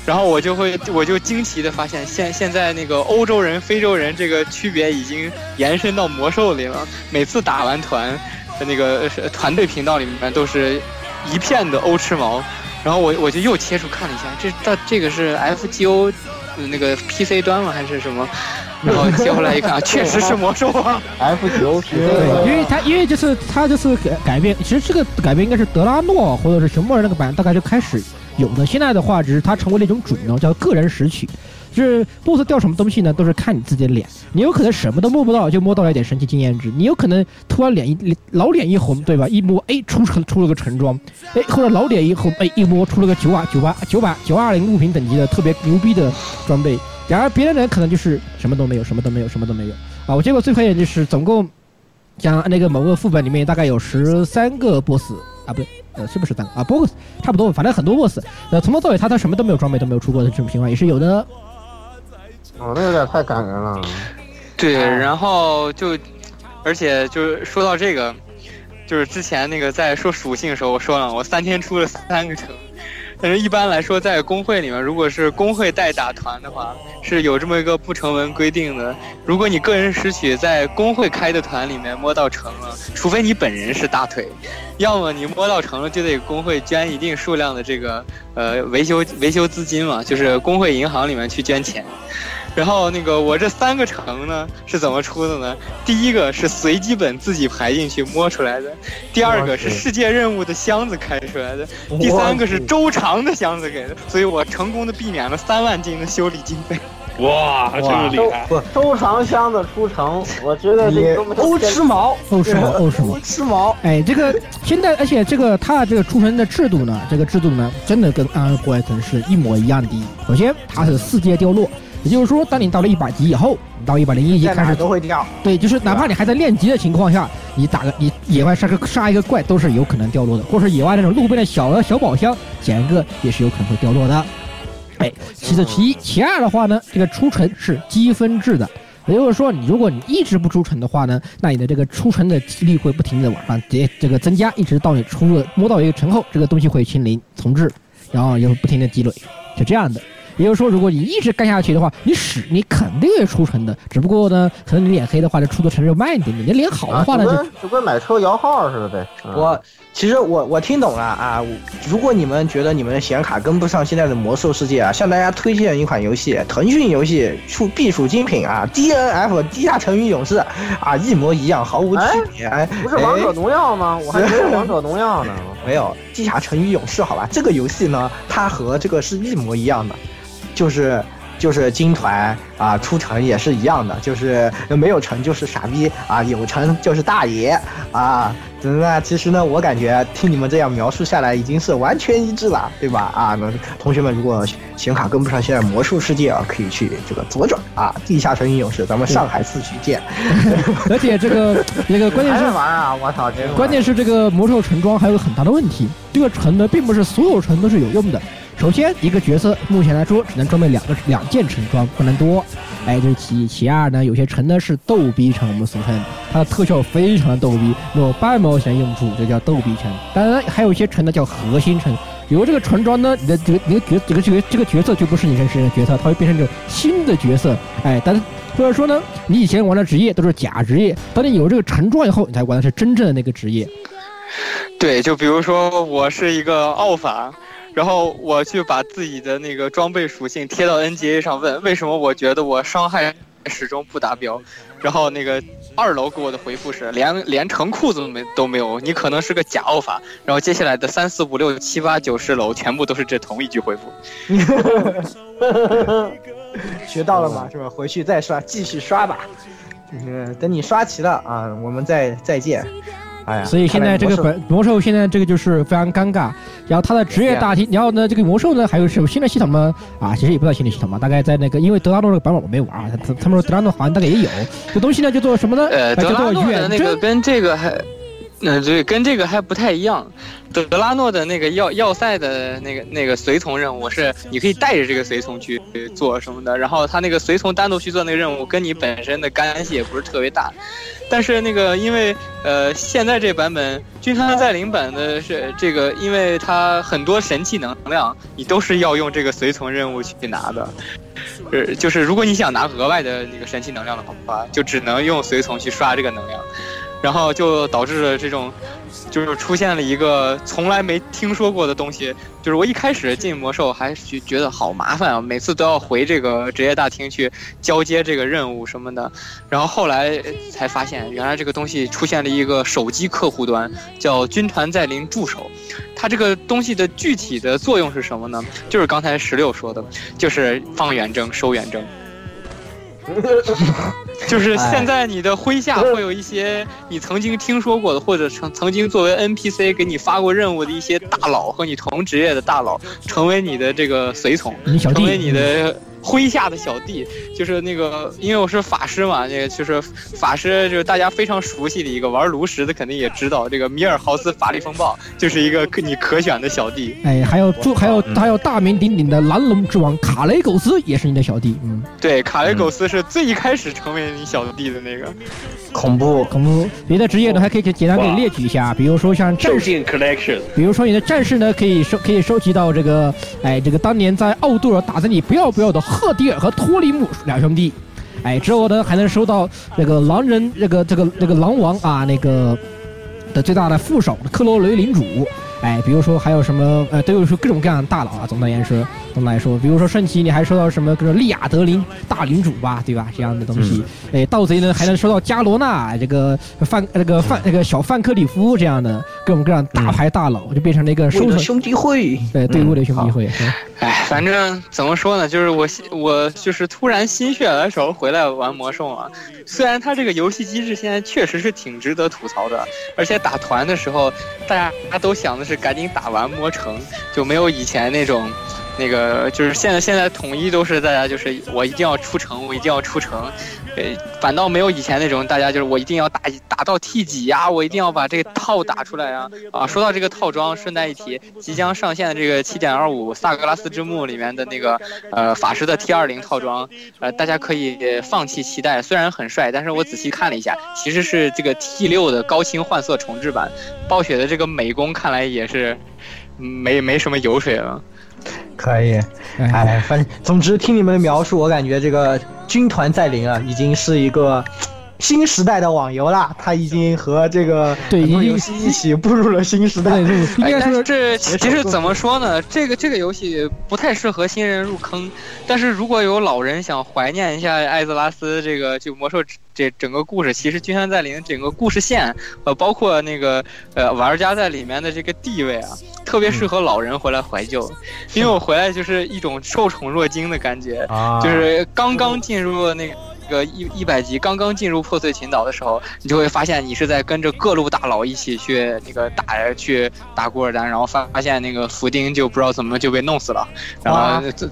然后我就会，我就惊奇的发现，现现在那个欧洲人、非洲人这个区别已经延伸到魔兽里了。每次打完团，那个团队频道里面都是一片的欧吃毛。然后我我就又切出看了一下，这这这个是 FGO 那个 PC 端吗？还是什么？然后切回来一看，确实是魔兽啊，FGO PC。对，因为它因为就是它就是改改变，其实这个改变应该是德拉诺或者是熊猫人那个版大概就开始。有的现在的话，只是它成为了一种主流，叫个人拾取，就是 BOSS 掉什么东西呢，都是看你自己的脸。你有可能什么都摸不到，就摸到了一点神奇经验值；你有可能突然脸一老脸一红，对吧？一摸，哎，出成出了个橙装，哎，或者老脸一红，哎，一摸出了个九二九八九百九二零物品等级的特别牛逼的装备。然而别的人可能就是什么都没有，什么都没有，什么都没有啊！我结果最可怜就是总共，像那个某个副本里面大概有十三个 BOSS 啊，不对。呃，是不是三个啊？boss 差不多，反正很多 boss。呃，从头到尾他他什么都没有装备，都没有出过的这种情况也是有的。哦，那有点太感人了。对，然后就，而且就是说到这个，就是之前那个在说属性的时候，我说了，我三天出了三个城。但是一般来说，在工会里面，如果是工会代打团的话，是有这么一个不成文规定的：如果你个人拾取在工会开的团里面摸到成了，除非你本人是大腿，要么你摸到成了就得工会捐一定数量的这个呃维修维修资金嘛，就是工会银行里面去捐钱。然后那个我这三个城呢是怎么出的呢？第一个是随机本自己排进去摸出来的，第二个是世界任务的箱子开出来的，第三个是周长的箱子给的，所以我成功的避免了三万金的修理经费。哇，真是厉害！周长箱子出城，我觉得这欧吃毛，欧吃毛，欧吃毛，吃毛。哎，这个现在，而且这个它这个出城的制度呢，这个制度呢，真的跟《暗黑破坏神》是一模一样的。首先，它是四阶掉落。也就是说，当你到了一百级以后，你到一百零一级开始都会掉。对，就是哪怕你还在练级的情况下，你打个你野外杀个杀一个怪都是有可能掉落的，或是野外那种路边的小小宝箱捡一个也是有可能会掉落的。哎，其次其一，其二的话呢，这个出城是积分制的，也就是说，你如果你一直不出城的话呢，那你的这个出城的几率会不停的往上叠，这个增加，一直到你出了摸到一个城后，这个东西会清零重置，然后又不停的积累，就这样的。也就是说，如果你一直干下去的话，你屎你肯定会出城的。只不过呢，可能你脸黑的话，这出的城就慢一点点。你脸好的话呢，就就跟买车摇号似的呗。我其实我我听懂了啊。如果你们觉得你们的显卡跟不上现在的魔兽世界啊，向大家推荐一款游戏，腾讯游戏出必属精品啊，D N F 地下城与勇士啊，一模一样，毫无区别。哎，不是王者荣耀吗？我还以为王者荣耀呢。没有地下城与勇士，好吧，这个游戏呢，它和这个是一模一样的。就是就是金团啊，出城也是一样的，就是没有城就是傻逼啊，有城就是大爷啊。那其实呢，我感觉听你们这样描述下来，已经是完全一致了，对吧？啊，那同学们如果显卡跟不上现在魔兽世界啊，可以去这个左转啊，地下城与勇士，咱们上海四区见。而且这个这个关键是玩啊，我操！关键是这个魔兽城装还有很大的问题，这个城呢，并不是所有城都是有用的。首先，一个角色目前来说只能装备两个两件橙装，不能多。哎，这是其一。其二呢，有些橙呢是逗逼橙，我们俗称它的特效非常的逗逼，没有半毛钱用处，就叫逗逼橙。当然，还有一些橙呢叫核心橙，有这个橙装呢，你的这个你的角这个这个这个角色就不是你真实的角色，它会变成这种新的角色。哎，但是或者说呢，你以前玩的职业都是假职业，当你有这个橙装以后，你才玩的是真正的那个职业。对，就比如说我是一个奥法。然后我去把自己的那个装备属性贴到 NGA 上问，为什么我觉得我伤害始终不达标？然后那个二楼给我的回复是连连成裤子都没都没有，你可能是个假奥法。然后接下来的三四五六七八九十楼全部都是这同一句回复。学到了吗？是吧？回去再刷，继续刷吧。嗯，等你刷齐了啊，我们再再见。哎呀，所以现在这个本魔兽现在这个就是非常尴尬。然后他的职业大厅，然后呢，这个魔兽呢还有什么新的系统吗？啊，其实也不知道新的系统嘛。大概在那个，因为德拉诺这个版本我没玩啊，他他们说德拉诺好像大概也有。这东西呢叫做什么呢？呃，德拉诺的那个跟这个还。那对，跟这个还不太一样。德德拉诺的那个要要塞的那个那个随从任务是，你可以带着这个随从去做什么的。然后他那个随从单独去做那个任务，跟你本身的干系也不是特别大。但是那个因为呃，现在这版本军团在领版的是这个，因为它很多神器能量，你都是要用这个随从任务去拿的。呃，就是如果你想拿额外的那个神器能量的话，就只能用随从去刷这个能量。然后就导致了这种，就是出现了一个从来没听说过的东西。就是我一开始进魔兽还觉觉得好麻烦啊，每次都要回这个职业大厅去交接这个任务什么的。然后后来才发现，原来这个东西出现了一个手机客户端，叫军团在临助手。它这个东西的具体的作用是什么呢？就是刚才石榴说的，就是放远征、收远征。就是现在你的麾下会有一些 你曾经听说过的，或者曾曾经作为 NPC 给你发过任务的一些大佬和你同职业的大佬，成为你的这个随从，成为你的。麾下的小弟就是那个，因为我是法师嘛，那个就是法师，就是大家非常熟悉的一个玩炉石的，肯定也知道这个米尔豪斯法力风暴就是一个可你可选的小弟。哎，还有就还有还有大名鼎鼎的蓝龙之王卡雷苟斯也是你的小弟。嗯，对，卡雷苟斯是最一开始成为你小弟的那个。恐怖恐怖，别的职业呢还可以简单给你列举一下，比如说像战士 collection，比如说你的战士呢可以收可以收集到这个，哎，这个当年在奥杜尔打的你不要不要的赫迪尔和托利姆两兄弟，哎，之后呢还能收到那个狼人那个这个那个狼王啊那个的最大的副手克罗雷领主。哎，比如说还有什么，呃，都有说各种各样的大佬啊。总的来说，总的来说，比如说圣骑，你还收到什么，个利亚德林大领主吧，对吧？这样的东西。哎，盗贼呢还能收到加罗纳这个范那个范那个小范克里夫这样的各种各样大牌大佬，就变成了一个收藏兄弟会。对，队伍的兄弟会。哎，反正怎么说呢，就是我我就是突然心血来潮回来玩魔兽啊。虽然它这个游戏机制现在确实是挺值得吐槽的，而且打团的时候，大家都想的是赶紧打完魔城，就没有以前那种。那个就是现在，现在统一都是大家就是我一定要出城，我一定要出城，呃，反倒没有以前那种大家就是我一定要打打到 T 几呀，我一定要把这个套打出来啊啊！说到这个套装，顺带一提，即将上线的这个七点二五萨格拉斯之墓里面的那个呃法师的 T 二零套装，呃，大家可以放弃期待，虽然很帅，但是我仔细看了一下，其实是这个 T 六的高清换色重置版，暴雪的这个美工看来也是没没什么油水了。可以，哎，反正总之听你们的描述，我感觉这个军团在临啊，已经是一个新时代的网游了。它已经和这个对游戏一起步入了新时代。应该 是这其实怎么说呢？这个这个游戏不太适合新人入坑，但是如果有老人想怀念一下艾泽拉斯这个就魔兽。这整个故事其实《军团在临》整个故事线，呃，包括那个呃玩家在里面的这个地位啊，特别适合老人回来怀旧。因为我回来就是一种受宠若惊的感觉，就是刚刚进入那个一一百级，刚刚进入破碎群岛的时候，你就会发现你是在跟着各路大佬一起去那个打去打古尔丹，然后发发现那个福丁就不知道怎么就被弄死了。然后这，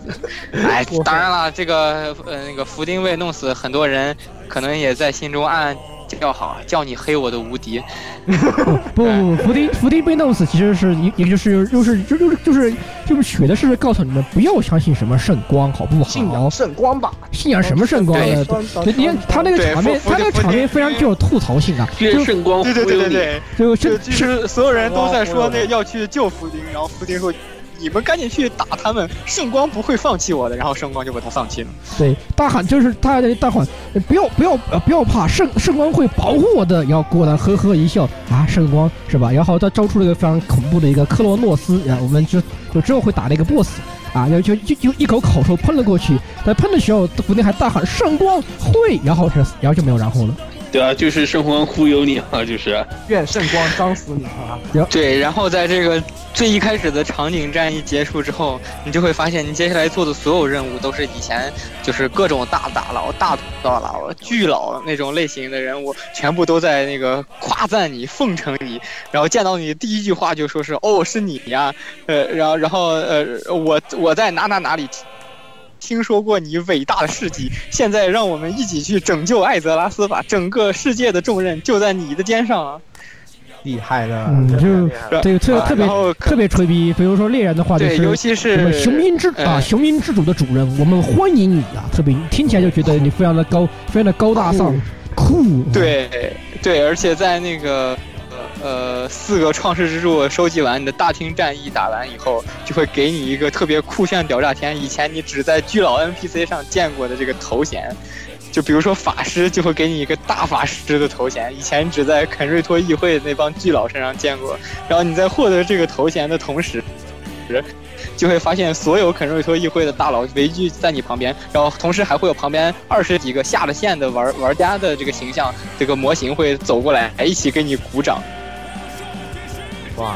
哎，当然了，这个呃那个福丁被弄死，很多人。可能也在心中暗暗叫好，叫你黑我的无敌。不 不不，伏丁伏丁被弄死，其实是也也就是就是就就是就是就是血的是告诉你们不要相信什么圣光，好不好？信仰圣光吧，信仰什么圣光呢？你看他那个场面，他那个场面非常具有吐槽性啊！就圣光，对对对对对，就就是所有人都在说那个要去救伏丁，然后伏丁说。你们赶紧去打他们，圣光不会放弃我的。然后圣光就把他放弃了。对，大喊就是他在大喊，不要不要呃不要怕，圣圣光会保护我的。然后果然呵呵一笑啊，圣光是吧？然后他招出了一个非常恐怖的一个克罗诺斯，然后我们就就之后会打那个 boss 啊，然后就就就一口口臭喷了过去，在喷的时候，古内还大喊圣光会，然后是然后就没有然后了。对啊，就是圣光忽悠你啊，就是愿圣光脏死你啊！对，然后在这个最一开始的场景战役结束之后，你就会发现，你接下来做的所有任务都是以前就是各种大大佬、大大佬、巨佬那种类型的人物，全部都在那个夸赞你、奉承你，然后见到你第一句话就说是哦，是你呀，呃，然后然后呃，我我在哪哪哪里。听说过你伟大的事迹，现在让我们一起去拯救艾泽拉斯吧！整个世界的重任就在你的肩上啊！厉害的，嗯，就这个特特别特别吹逼。比如说猎人的话，就是尤其是雄鹰之啊，雄鹰之主的主人，我们欢迎你啊！特别听起来就觉得你非常的高，非常的高大上，酷。对对，而且在那个。呃，四个创世之柱收集完，你的大厅战役打完以后，就会给你一个特别酷炫屌炸天，以前你只在巨老 NPC 上见过的这个头衔。就比如说法师，就会给你一个大法师的头衔，以前只在肯瑞托议会那帮巨佬身上见过。然后你在获得这个头衔的同时，就会发现所有肯瑞托议会的大佬围聚在你旁边，然后同时还会有旁边二十几个下了线的玩玩家的这个形象，这个模型会走过来，一起给你鼓掌。哇，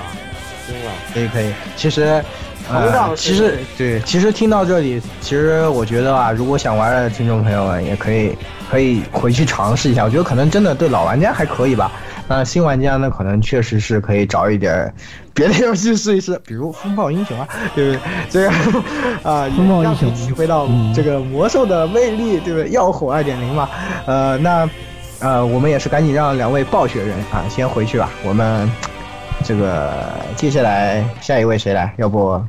惊了！可以可以，其实，呃，其实对，其实听到这里，其实我觉得啊，如果想玩的听众朋友们也可以可以回去尝试一下。我觉得可能真的对老玩家还可以吧。那新玩家呢，可能确实是可以找一点别的游戏试一试，比如风暴英雄啊，对不对？这个啊，风暴英雄体会到这个魔兽的魅力，对不对？耀火二点零嘛，呃，那呃，我们也是赶紧让两位暴雪人啊先回去吧，我们。这个接下来下一位谁来？要不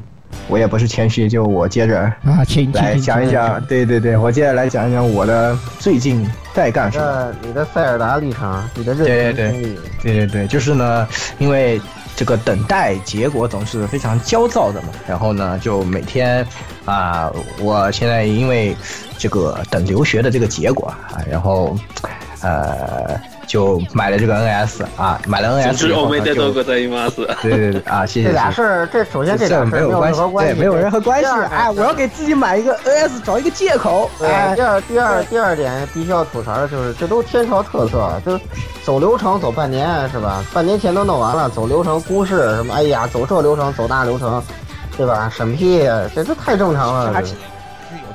我也不是谦虚，就我接着啊，请来讲一讲。对对对，我接着来讲一讲我的最近在干什么。你的塞尔达历程，你的对对对对对对，就是呢，因为这个等待结果总是非常焦躁的嘛，然后呢，就每天啊，我现在因为这个等留学的这个结果啊，然后呃。就买了这个 NS 啊，买了 NS 是欧美的多过在伊马斯。对对对啊，谢谢。这俩事儿，这首先这俩事儿没有关系，对，没有任何关系。哎，我要给自己买一个 NS 找一个借口。哎，第二第二第二点必须要吐槽的就是，这都天朝特色，就走流程走半年是吧？半年前都弄完了，走流程公示什么？哎呀，走这流程走那流程，对吧？审批，这这太正常了。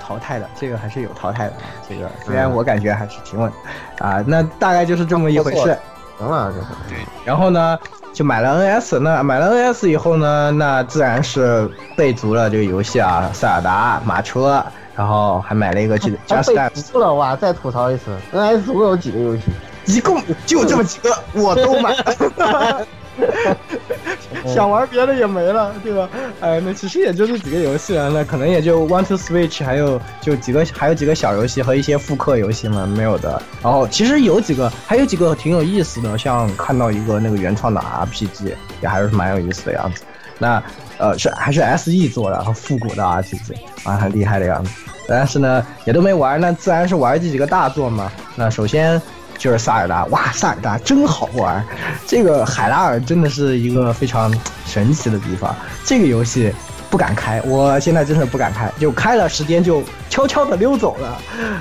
淘汰的这个还是有淘汰的，这个虽然我感觉还是挺稳，啊，那大概就是这么一回事。行了，这是对。然后呢，就买了 NS，那买了 NS 以后呢，那自然是备足了这个游戏啊，塞尔达、马车，然后还买了一个这个。Just Dance 了哇！再吐槽一次，NS 总共有几个游戏？一共就这么几个，我都买了。想玩别的也没了，对吧？哎，那其实也就是几个游戏了，那可能也就 One to Switch，还有就几个，还有几个小游戏和一些复刻游戏嘛，没有的。然后其实有几个，还有几个挺有意思的，像看到一个那个原创的 RPG，也还是蛮有意思的样子。那呃是还是 SE 做的，然后复古的 RPG，啊很厉害的样子。但是呢也都没玩，那自然是玩这几个大作嘛。那首先。就是萨尔达，哇，萨尔达真好玩！这个海拉尔真的是一个非常神奇的地方。这个游戏不敢开，我现在真的不敢开，就开了时间就悄悄的溜走了。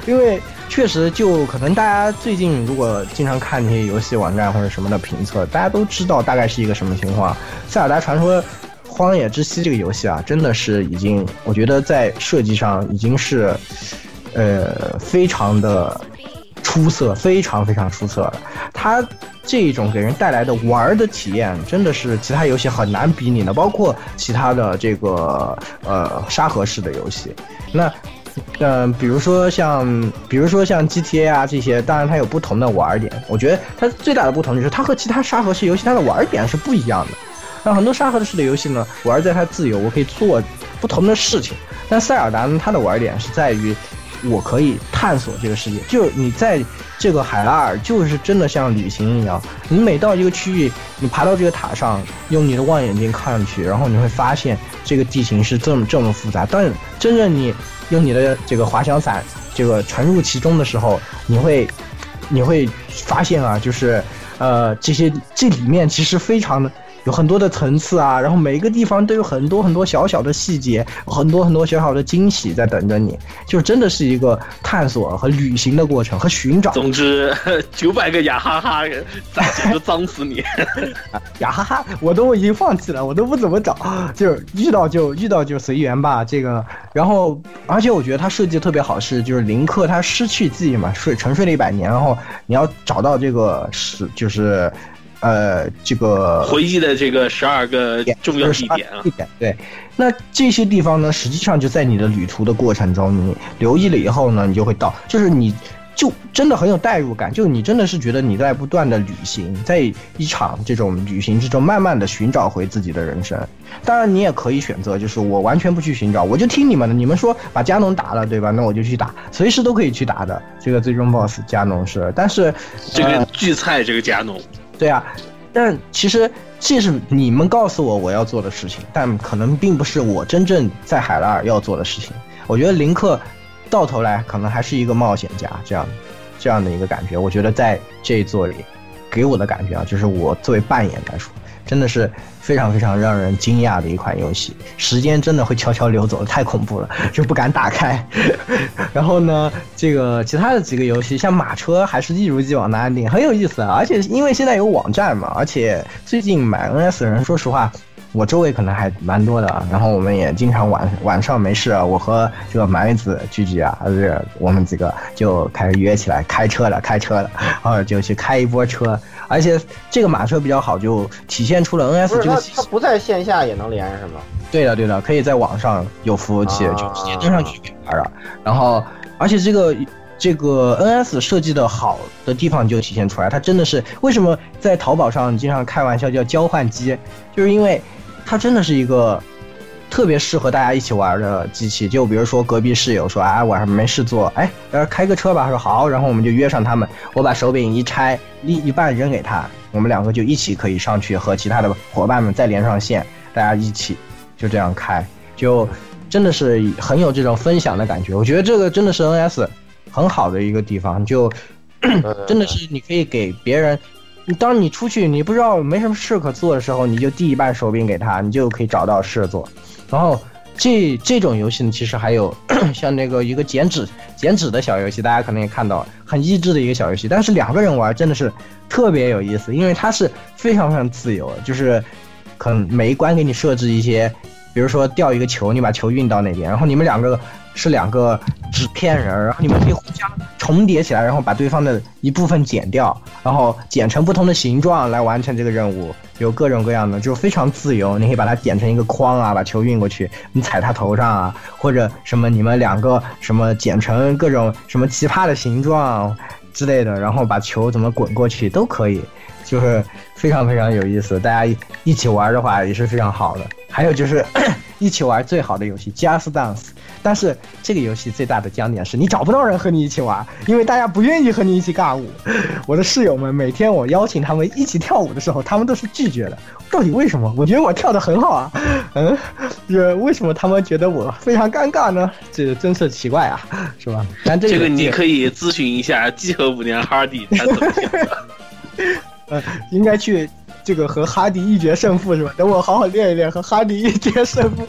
因为确实，就可能大家最近如果经常看那些游戏网站或者什么的评测，大家都知道大概是一个什么情况。塞尔达传说：荒野之息这个游戏啊，真的是已经，我觉得在设计上已经是，呃，非常的。出色，非常非常出色的。它这种给人带来的玩的体验，真的是其他游戏很难比拟的。包括其他的这个呃沙盒式的游戏，那嗯，比如说像比如说像 GTA 啊这些，当然它有不同的玩点。我觉得它最大的不同就是它和其他沙盒式游戏它的玩点是不一样的。那很多沙盒式的游戏呢，玩在它自由，我可以做不同的事情。但塞尔达呢，它的玩点是在于。我可以探索这个世界。就你在这个海拉尔，就是真的像旅行一样。你每到一个区域，你爬到这个塔上，用你的望远镜看上去，然后你会发现这个地形是这么这么复杂。但真正你用你的这个滑翔伞这个沉入其中的时候，你会你会发现啊，就是呃这些这里面其实非常的。有很多的层次啊，然后每一个地方都有很多很多小小的细节，很多很多小小的惊喜在等着你，就真的是一个探索和旅行的过程和寻找。总之，九百个雅哈哈，咋简直脏死你！雅哈哈，我都已经放弃了，我都不怎么找，就是遇到就遇到就随缘吧。这个，然后而且我觉得它设计特别好，是就是林克他失去记忆嘛，睡沉睡了一百年，然后你要找到这个是就是。呃，这个回忆的这个十二个重要地点啊，地点对。那这些地方呢，实际上就在你的旅途的过程中，你留意了以后呢，你就会到，就是你就真的很有代入感，就你真的是觉得你在不断的旅行，在一场这种旅行之中，慢慢的寻找回自己的人生。当然，你也可以选择，就是我完全不去寻找，我就听你们的，你们说把加农打了，对吧？那我就去打，随时都可以去打的。这个最终 BOSS 加农是，但是这个巨菜，这个加农。对啊，但其实这是你们告诉我我要做的事情，但可能并不是我真正在海拉尔要做的事情。我觉得林克到头来可能还是一个冒险家，这样这样的一个感觉。我觉得在这一座里，给我的感觉啊，就是我作为扮演来说。真的是非常非常让人惊讶的一款游戏，时间真的会悄悄流走，太恐怖了，就不敢打开。然后呢，这个其他的几个游戏，像马车还是一如既往的安定，很有意思啊。而且因为现在有网站嘛，而且最近买 NS 的人，说实话。我周围可能还蛮多的，然后我们也经常晚晚上没事，我和这个蛮子聚聚啊，还是我们几个就开始约起来开车了，开车了，然后就去开一波车，而且这个马车比较好，就体现出了 N S 这个。它不在线下也能连是吗？对的对的，可以在网上有服务器就直接登上去玩了。然后，而且这个这个 N S 设计的好的地方就体现出来，它真的是为什么在淘宝上经常开玩笑叫交换机，就是因为。它真的是一个特别适合大家一起玩的机器。就比如说隔壁室友说：“哎，晚上没事做，哎，要开个车吧。”说好，然后我们就约上他们。我把手柄一拆，一一半扔给他，我们两个就一起可以上去和其他的伙伴们再连上线，大家一起就这样开，就真的是很有这种分享的感觉。我觉得这个真的是 NS 很好的一个地方，就 真的是你可以给别人。当你出去，你不知道没什么事可做的时候，你就递一半手柄给他，你就可以找到事做。然后这这种游戏呢，其实还有 像那个一个剪纸剪纸的小游戏，大家可能也看到，很益智的一个小游戏。但是两个人玩真的是特别有意思，因为它是非常非常自由，就是可能每一关给你设置一些，比如说掉一个球，你把球运到那边，然后你们两个。是两个纸片人，然后你们可以互相重叠起来，然后把对方的一部分剪掉，然后剪成不同的形状来完成这个任务。有各种各样的，就非常自由。你可以把它剪成一个框啊，把球运过去，你踩他头上啊，或者什么你们两个什么剪成各种什么奇葩的形状之类的，然后把球怎么滚过去都可以，就是非常非常有意思。大家一起玩的话也是非常好的。还有就是 一起玩最好的游戏，Just Dance。但是这个游戏最大的僵点是你找不到人和你一起玩，因为大家不愿意和你一起尬舞。我的室友们每天我邀请他们一起跳舞的时候，他们都是拒绝的。到底为什么？我觉得我跳的很好啊，嗯，这为什么他们觉得我非常尴尬呢？这真是奇怪啊，是吧？但这个你可以咨询一下集合五年哈迪，他怎么想的？呃，应该去。这个和哈迪一决胜负是吧？等我好好练一练，和哈迪一决胜负。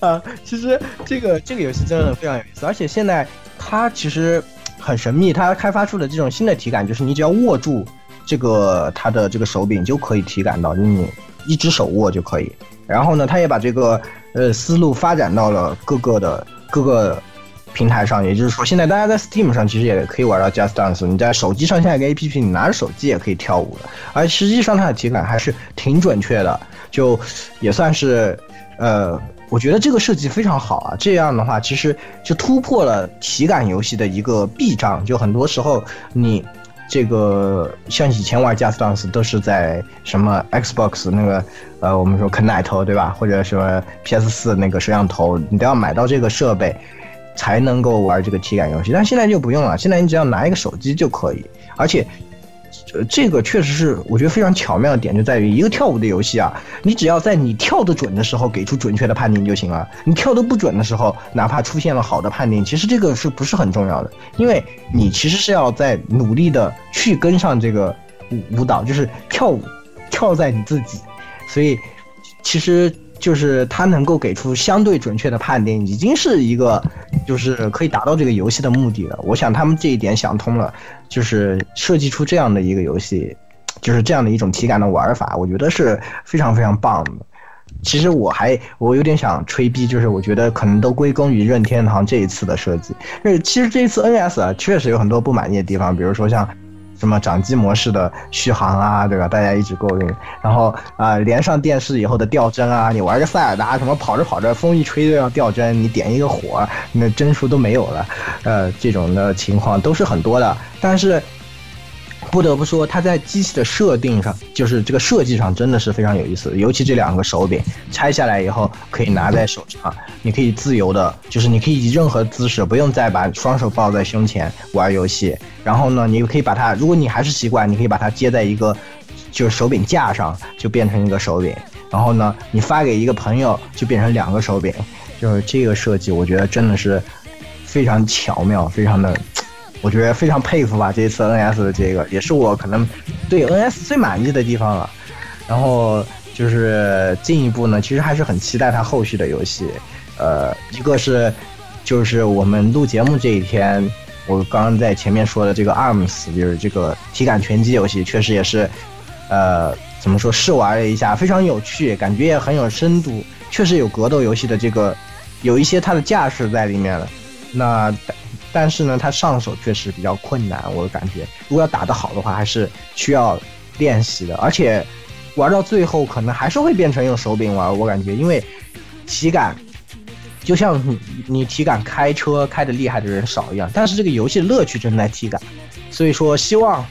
啊，其实这个这个游戏真的非常有意思，而且现在它其实很神秘，它开发出的这种新的体感，就是你只要握住这个它的这个手柄就可以体感到，你一只手握就可以。然后呢，它也把这个呃思路发展到了各个的各个。平台上，也就是说，现在大家在 Steam 上其实也可以玩到 Just Dance。你在手机上下一个 APP，你拿着手机也可以跳舞的。而实际上它的体感还是挺准确的，就也算是，呃，我觉得这个设计非常好啊。这样的话，其实就突破了体感游戏的一个壁障。就很多时候你这个像以前玩 Just Dance 都是在什么 Xbox 那个呃，我们说 Kinect 对吧？或者说 PS 四那个摄像头，你都要买到这个设备。才能够玩这个体感游戏。但现在就不用了，现在你只要拿一个手机就可以，而且。呃，这个确实是我觉得非常巧妙的点，就在于一个跳舞的游戏啊，你只要在你跳得准的时候给出准确的判定就行了。你跳得不准的时候，哪怕出现了好的判定，其实这个是不是很重要的？因为你其实是要在努力的去跟上这个舞舞蹈，就是跳舞，跳在你自己，所以其实。就是它能够给出相对准确的判定，已经是一个，就是可以达到这个游戏的目的了。我想他们这一点想通了，就是设计出这样的一个游戏，就是这样的一种体感的玩法，我觉得是非常非常棒的。其实我还我有点想吹逼，就是我觉得可能都归功于任天堂这一次的设计。呃，其实这一次 NS 啊，确实有很多不满意的地方，比如说像。什么掌机模式的续航啊，对吧？大家一直诟病。然后啊，连上电视以后的掉帧啊，你玩个塞尔达，什么跑着跑着风一吹就要掉帧，你点一个火，那帧数都没有了。呃，这种的情况都是很多的。但是。不得不说，它在机器的设定上，就是这个设计上真的是非常有意思。尤其这两个手柄拆下来以后，可以拿在手上，你可以自由的，就是你可以以任何姿势，不用再把双手抱在胸前玩游戏。然后呢，你可以把它，如果你还是习惯，你可以把它接在一个就是手柄架上，就变成一个手柄。然后呢，你发给一个朋友，就变成两个手柄。就是这个设计，我觉得真的是非常巧妙，非常的。我觉得非常佩服吧，这一次 NS 的这个也是我可能对 NS 最满意的地方了。然后就是进一步呢，其实还是很期待它后续的游戏。呃，一个是就是我们录节目这一天，我刚刚在前面说的这个 ARMS，就是这个体感拳击游戏，确实也是呃怎么说试玩了一下，非常有趣，感觉也很有深度，确实有格斗游戏的这个有一些它的架势在里面了。那。但是呢，它上手确实比较困难，我感觉如果要打得好的话，还是需要练习的。而且玩到最后，可能还是会变成用手柄玩。我感觉，因为体感就像你你体感开车开的厉害的人少一样。但是这个游戏的乐趣正在体感，所以说希望，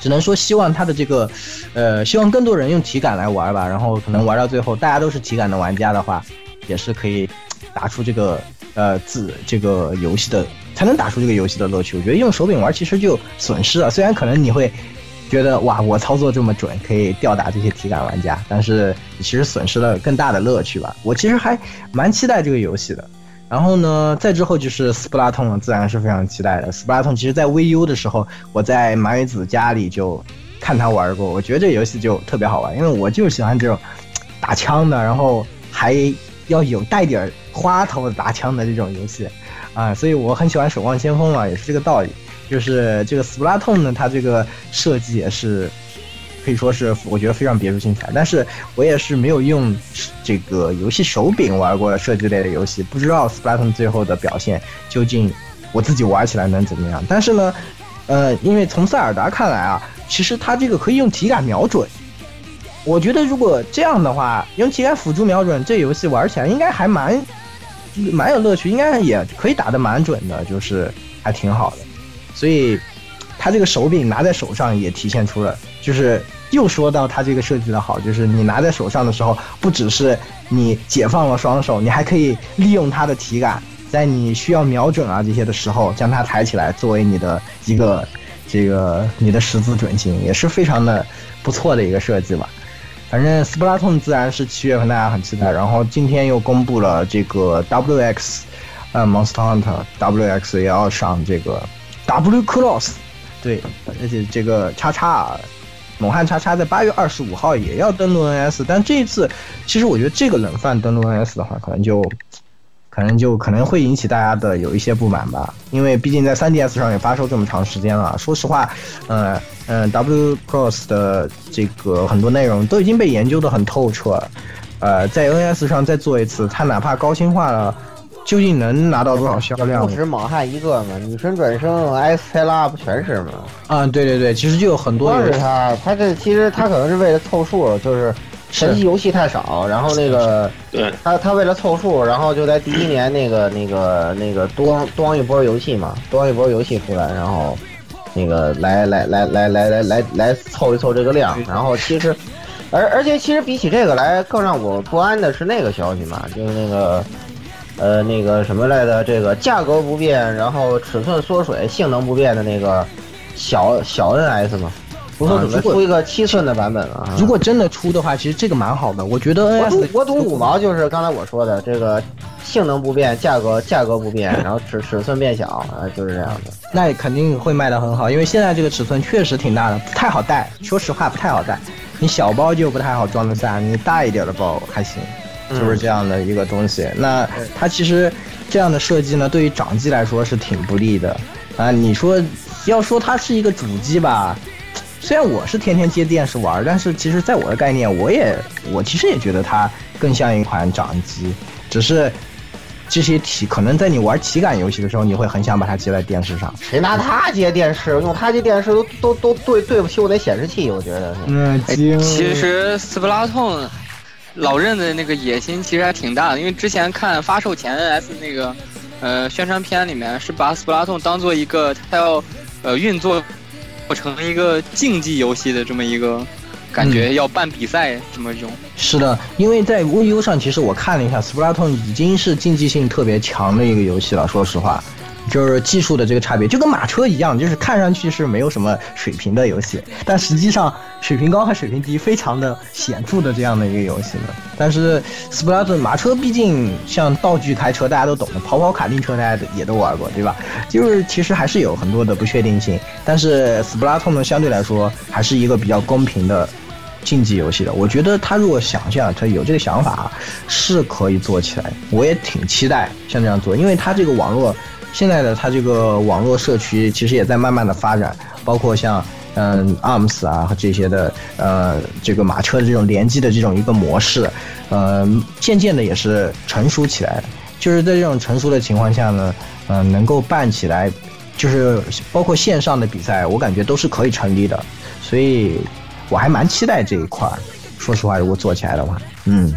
只能说希望它的这个，呃，希望更多人用体感来玩吧。然后可能玩到最后，大家都是体感的玩家的话，也是可以打出这个。呃，自这个游戏的才能打出这个游戏的乐趣。我觉得用手柄玩其实就损失了。虽然可能你会觉得哇，我操作这么准，可以吊打这些体感玩家，但是其实损失了更大的乐趣吧。我其实还蛮期待这个游戏的。然后呢，再之后就是斯普拉通，自然是非常期待的。斯普拉通其实在 VU 的时候，我在马尾子家里就看他玩过，我觉得这游戏就特别好玩，因为我就喜欢这种打枪的，然后还要有带点。花头打枪的这种游戏，啊，所以我很喜欢《守望先锋》嘛，也是这个道理。就是这个《斯普拉通》呢，它这个设计也是可以说是我觉得非常别出心裁。但是我也是没有用这个游戏手柄玩过射击类的游戏，不知道《斯普拉通》最后的表现究竟我自己玩起来能怎么样。但是呢，呃，因为从塞尔达看来啊，其实它这个可以用体感瞄准。我觉得如果这样的话，用体感辅助瞄准，这游戏玩起来应该还蛮。蛮有乐趣，应该也可以打得蛮准的，就是还挺好的。所以，他这个手柄拿在手上也体现出了，就是又说到他这个设计的好，就是你拿在手上的时候，不只是你解放了双手，你还可以利用它的体感，在你需要瞄准啊这些的时候，将它抬起来作为你的一个这个你的十字准心，也是非常的不错的一个设计吧。反正斯普拉通自然是七月份大家很期待，然后今天又公布了这个 W X，呃，Monster Hunter W X 也要上这个 W Cross，对，而且这个叉叉，猛汉叉叉在八月二十五号也要登陆 NS，但这一次其实我觉得这个冷饭登陆 NS 的话，可能就。可能就可能会引起大家的有一些不满吧，因为毕竟在 3DS 上也发售这么长时间了。说实话，呃，嗯，W Cross 的这个很多内容都已经被研究的很透彻。呃，在 NS 上再做一次，它哪怕高清化了，究竟能拿到多少销量？不止莽汉一个嘛，女神转生、埃斯泰拉不全是吗？啊，对对对，其实就有很多。光是他，他这其实他可能是为了凑数，就是。神奇游戏太少，然后那个，对，他他为了凑数，然后就在第一年那个那个那个多多一波游戏嘛，多一波游戏出来，然后那个来来来来来来来来凑一凑这个量，然后其实，而而且其实比起这个来更让我不安的是那个消息嘛，就是那个呃那个什么来的，这个价格不变，然后尺寸缩水，性能不变的那个小小 NS 嘛。不是准备出一个七寸的版本了。如果真的出的话，其实这个蛮好的。我觉得我赌我赌五毛就是刚才我说的这个性能不变，价格价格不变，然后尺尺寸变小啊，就是这样的。那肯定会卖的很好，因为现在这个尺寸确实挺大的，不太好带。说实话，不太好带。你小包就不太好装得下，你大一点的包还行，就是这样的一个东西。那它其实这样的设计呢，对于掌机来说是挺不利的啊。你说要说它是一个主机吧？虽然我是天天接电视玩，但是其实在我的概念，我也我其实也觉得它更像一款掌机，只是这些体可能在你玩体感游戏的时候，你会很想把它接在电视上。谁拿它接电视？用它接电视都都都对对不起我的显示器，我觉得。嗯，其实斯普拉痛老任的那个野心其实还挺大的，因为之前看发售前 NS 那个呃宣传片里面是把斯普拉痛当做一个他要呃运作。成一个竞技游戏的这么一个感觉，要办比赛这么一种。是的，因为在 VU 上，其实我看了一下，Splatoon 已经是竞技性特别强的一个游戏了。说实话。就是技术的这个差别，就跟马车一样，就是看上去是没有什么水平的游戏，但实际上水平高和水平低非常的显著的这样的一个游戏呢。但是斯普拉顿马车毕竟像道具开车，大家都懂的，跑跑卡丁车大家也都玩过，对吧？就是其实还是有很多的不确定性，但是斯普拉顿呢相对来说还是一个比较公平的竞技游戏的。我觉得他如果想象他有这个想法，是可以做起来。我也挺期待像这样做，因为他这个网络。现在的它这个网络社区其实也在慢慢的发展，包括像嗯 ARMS 啊和这些的呃这个马车的这种联机的这种一个模式，呃渐渐的也是成熟起来。就是在这种成熟的情况下呢，嗯能够办起来，就是包括线上的比赛，我感觉都是可以成立的。所以我还蛮期待这一块儿。说实话，如果做起来的话，嗯，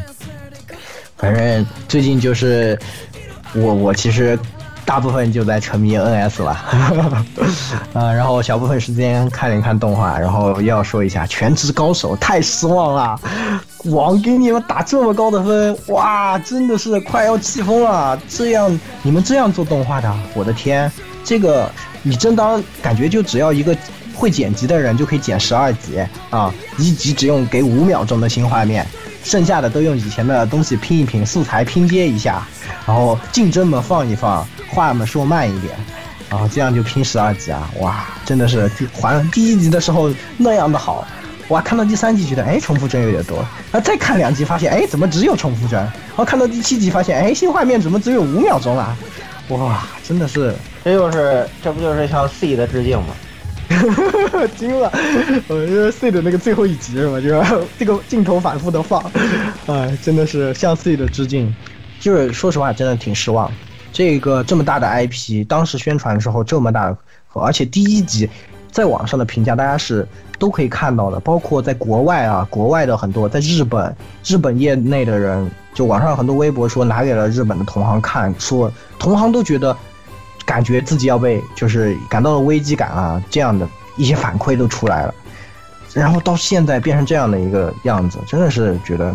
反正最近就是我我其实。大部分就在沉迷 NS 了，啊，然后小部分时间看一看动画，然后要说一下《全职高手》太失望了，网给你们打这么高的分，哇，真的是快要气疯了！这样你们这样做动画的，我的天，这个你真当感觉就只要一个会剪辑的人就可以剪十二集啊，一集只用给五秒钟的新画面。剩下的都用以前的东西拼一拼，素材拼接一下，然后竞争们放一放，话们说慢一点，然后这样就拼十二集啊！哇，真的是还第一集的时候那样的好，哇，看到第三集觉得哎重复帧有点多，那再看两集发现哎怎么只有重复帧，然后看到第七集发现哎新画面怎么只有五秒钟啊？哇，真的是，这就是这不就是向 C 的致敬吗？哈 惊了！我觉得 C 的那个最后一集是吧？就是这个镜头反复的放，哎，真的是向 C 的致敬。就是说实话，真的挺失望。这个这么大的 IP，当时宣传的时候这么大，而且第一集在网上的评价大家是都可以看到的，包括在国外啊，国外的很多，在日本，日本业内的人，就网上很多微博说拿给了日本的同行看，说同行都觉得。感觉自己要被就是感到了危机感啊，这样的一些反馈都出来了，然后到现在变成这样的一个样子，真的是觉得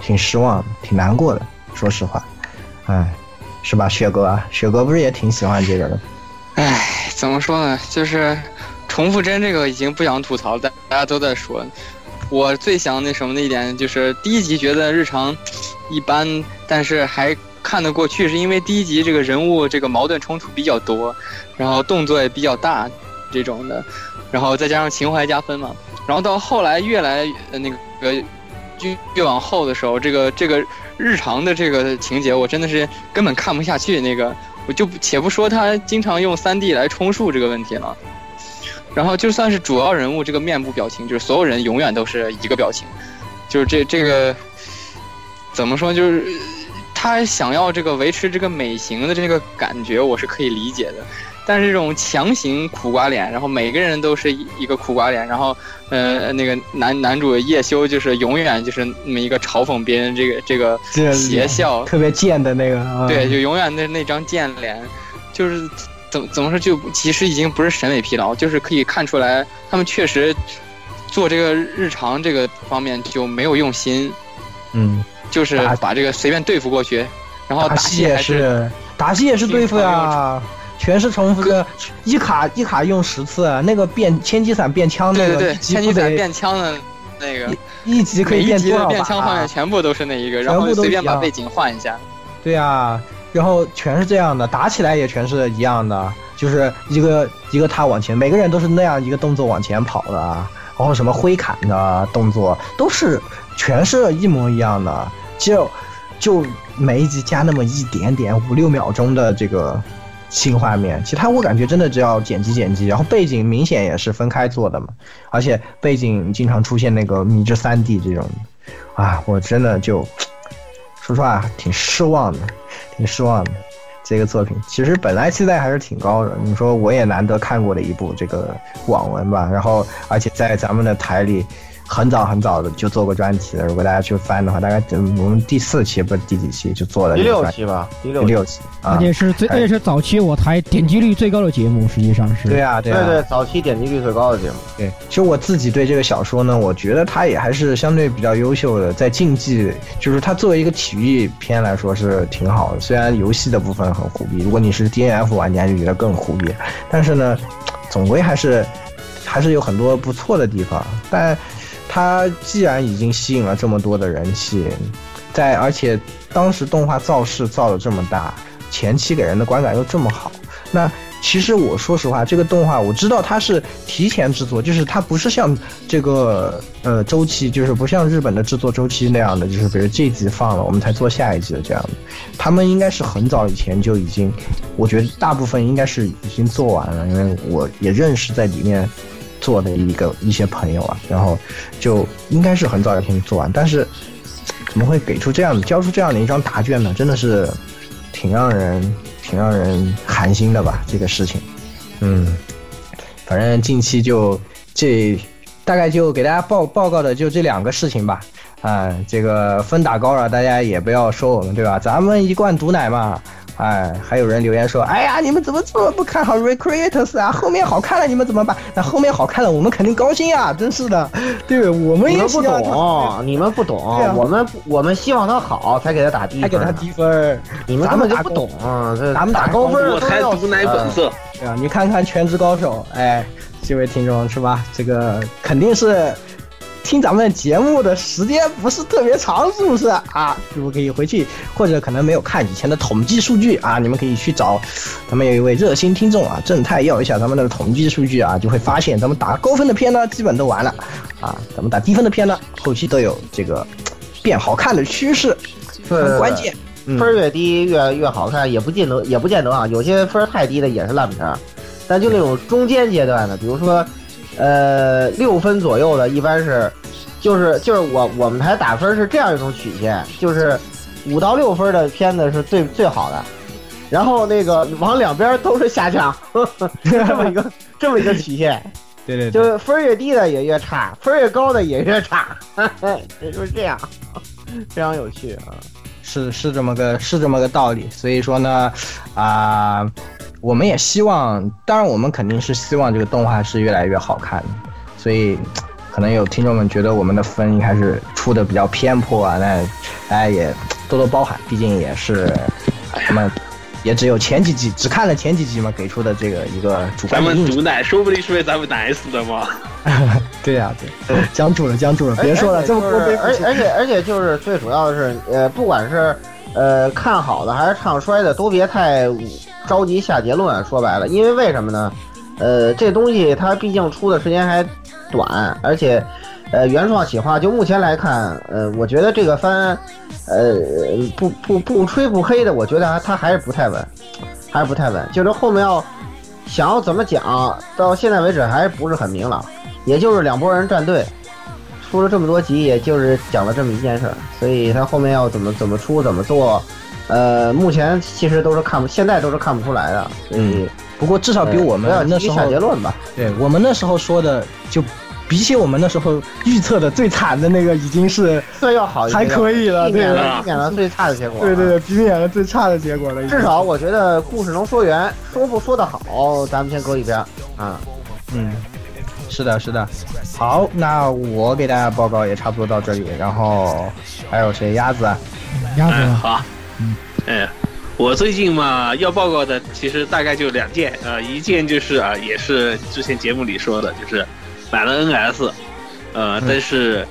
挺失望、挺难过的。说实话，哎，是吧，雪哥？雪哥不是也挺喜欢这个的？哎，怎么说呢？就是重复帧这个已经不想吐槽，但大家都在说。我最想那什么的一点就是第一集觉得日常一般，但是还。看得过去，是因为第一集这个人物这个矛盾冲突比较多，然后动作也比较大，这种的，然后再加上情怀加分嘛。然后到后来越来那个呃越越往后的时候，这个这个日常的这个情节，我真的是根本看不下去。那个我就且不说他经常用三 D 来充数这个问题了，然后就算是主要人物这个面部表情，就是所有人永远都是一个表情，就是这这个怎么说就是。他想要这个维持这个美型的这个感觉，我是可以理解的。但是这种强行苦瓜脸，然后每个人都是一个苦瓜脸，然后呃，那个男男主叶修就是永远就是那么一个嘲讽别人这个这个邪笑，特别贱的那个，对，就永远那那张贱脸，就是怎怎么说就其实已经不是审美疲劳，就是可以看出来他们确实做这个日常这个方面就没有用心，嗯。就是把这个随便对付过去，然然后打戏也是，打戏也是对付呀，全是重复的，一卡一卡用十次，那个变千机伞变枪那个，对对对，千机伞变枪的那个，一级可以变多少变枪画面全部都是那一个，然后随便把背景换一下。对呀，然后全是这样的，打起来也全是一样的，就是一个一个他往前，每个人都是那样一个动作往前跑的，然后什么挥砍的动作都是全是一模一样的，就就每一集加那么一点点五六秒钟的这个新画面，其他我感觉真的只要剪辑剪辑，然后背景明显也是分开做的嘛，而且背景经常出现那个迷之三 D 这种，啊，我真的就。说实话，挺失望的，挺失望的。这个作品其实本来期待还是挺高的。你说我也难得看过的一部这个网文吧，然后而且在咱们的台里。很早很早的就做过专题了，如果大家去翻的话，大概我们第四期不是第几期就做了第六期吧，第六期，而且是最而且是早期我台点击率最高的节目，实际上是。对啊，对对对，早期点击率最高的节目。对，其实我自己对这个小说呢，我觉得它也还是相对比较优秀的，在竞技，就是它作为一个体育片来说是挺好的。虽然游戏的部分很虎逼，如果你是 D N F 玩家就觉得更虎逼，但是呢，总归还是还是有很多不错的地方，但。它既然已经吸引了这么多的人气，在而且当时动画造势造的这么大，前期给人的观感又这么好，那其实我说实话，这个动画我知道它是提前制作，就是它不是像这个呃周期，就是不像日本的制作周期那样的，就是比如这集放了我们才做下一集的这样，他们应该是很早以前就已经，我觉得大部分应该是已经做完了，因为我也认识在里面。做的一个一些朋友啊，然后就应该是很早以前就做完，但是怎么会给出这样的交出这样的一张答卷呢？真的是挺让人挺让人寒心的吧？这个事情，嗯，反正近期就这大概就给大家报报告的就这两个事情吧。啊，这个分打高了，大家也不要说我们对吧？咱们一贯毒奶嘛。哎，还有人留言说：“哎呀，你们怎么这么不看好 Recreators 啊？后面好看了，你们怎么办？那后面好看了，我们肯定高兴啊！真是的，对我们也不懂，你们不懂，我们我们希望他好，才给他打低分，还给他低分。你们根本就不懂，咱们打高分，我才毒奶本色。对啊，你看看《全职高手》，哎，这位听众是吧？这个肯定是。”听咱们节目的时间不是特别长，是不是啊？是不是可以回去，或者可能没有看以前的统计数据啊？你们可以去找，咱们有一位热心听众啊，正太要一下咱们的统计数据啊，就会发现咱们打高分的片呢，基本都完了啊，咱们打低分的片呢，后期都有这个变好看的趋势，很关键。分越低越越好看，也不见得，也不见得啊，有些分太低的也是烂片，但就那种中间阶段的，比如说。呃，六分左右的，一般是，就是就是我我们台打分是这样一种曲线，就是五到六分的片子是最最好的，然后那个往两边都是下降，这么一个这么一个曲线，对对，就是分越低的也越差，分越高的也越差，也 就是这样，非常有趣啊，是是这么个是这么个道理，所以说呢，啊。我们也希望，当然我们肯定是希望这个动画是越来越好看的，所以可能有听众们觉得我们的分还是出的比较偏颇啊，那大家也多多包涵，毕竟也是咱们也只有前几集只看了前几集嘛，给出的这个一个主观。咱们毒奶说不定是被咱们奶死的嘛。对呀，对，僵住了，僵住了，别说了，这么多而而且而且就是最主要的是，呃，不管是呃看好的还是唱衰的，都别太。着急下结论，说白了，因为为什么呢？呃，这东西它毕竟出的时间还短，而且，呃，原创企划就目前来看，呃，我觉得这个番，呃，不不不吹不黑的，我觉得还它还是不太稳，还是不太稳。就是后面要想要怎么讲，到现在为止还是不是很明朗。也就是两拨人站队，出了这么多集，也就是讲了这么一件事儿，所以他后面要怎么怎么出怎么做。呃，目前其实都是看不，现在都是看不出来的。嗯，不过至少比我们那时候下结论吧。对我们那时候说的，就比起我们那时候预测的最惨的那个，已经是 算要好，还可以了，避免了避免了最差的结果。对对对，避免了最差的结果了。至少我觉得故事能说圆，说不说的好，咱们先搁一边啊。嗯，是的，是的。好，那我给大家报告也差不多到这里，然后还有谁？鸭子，鸭子好。嗯哎，我最近嘛要报告的其实大概就两件，呃，一件就是啊，也是之前节目里说的，就是买了 NS，呃，但是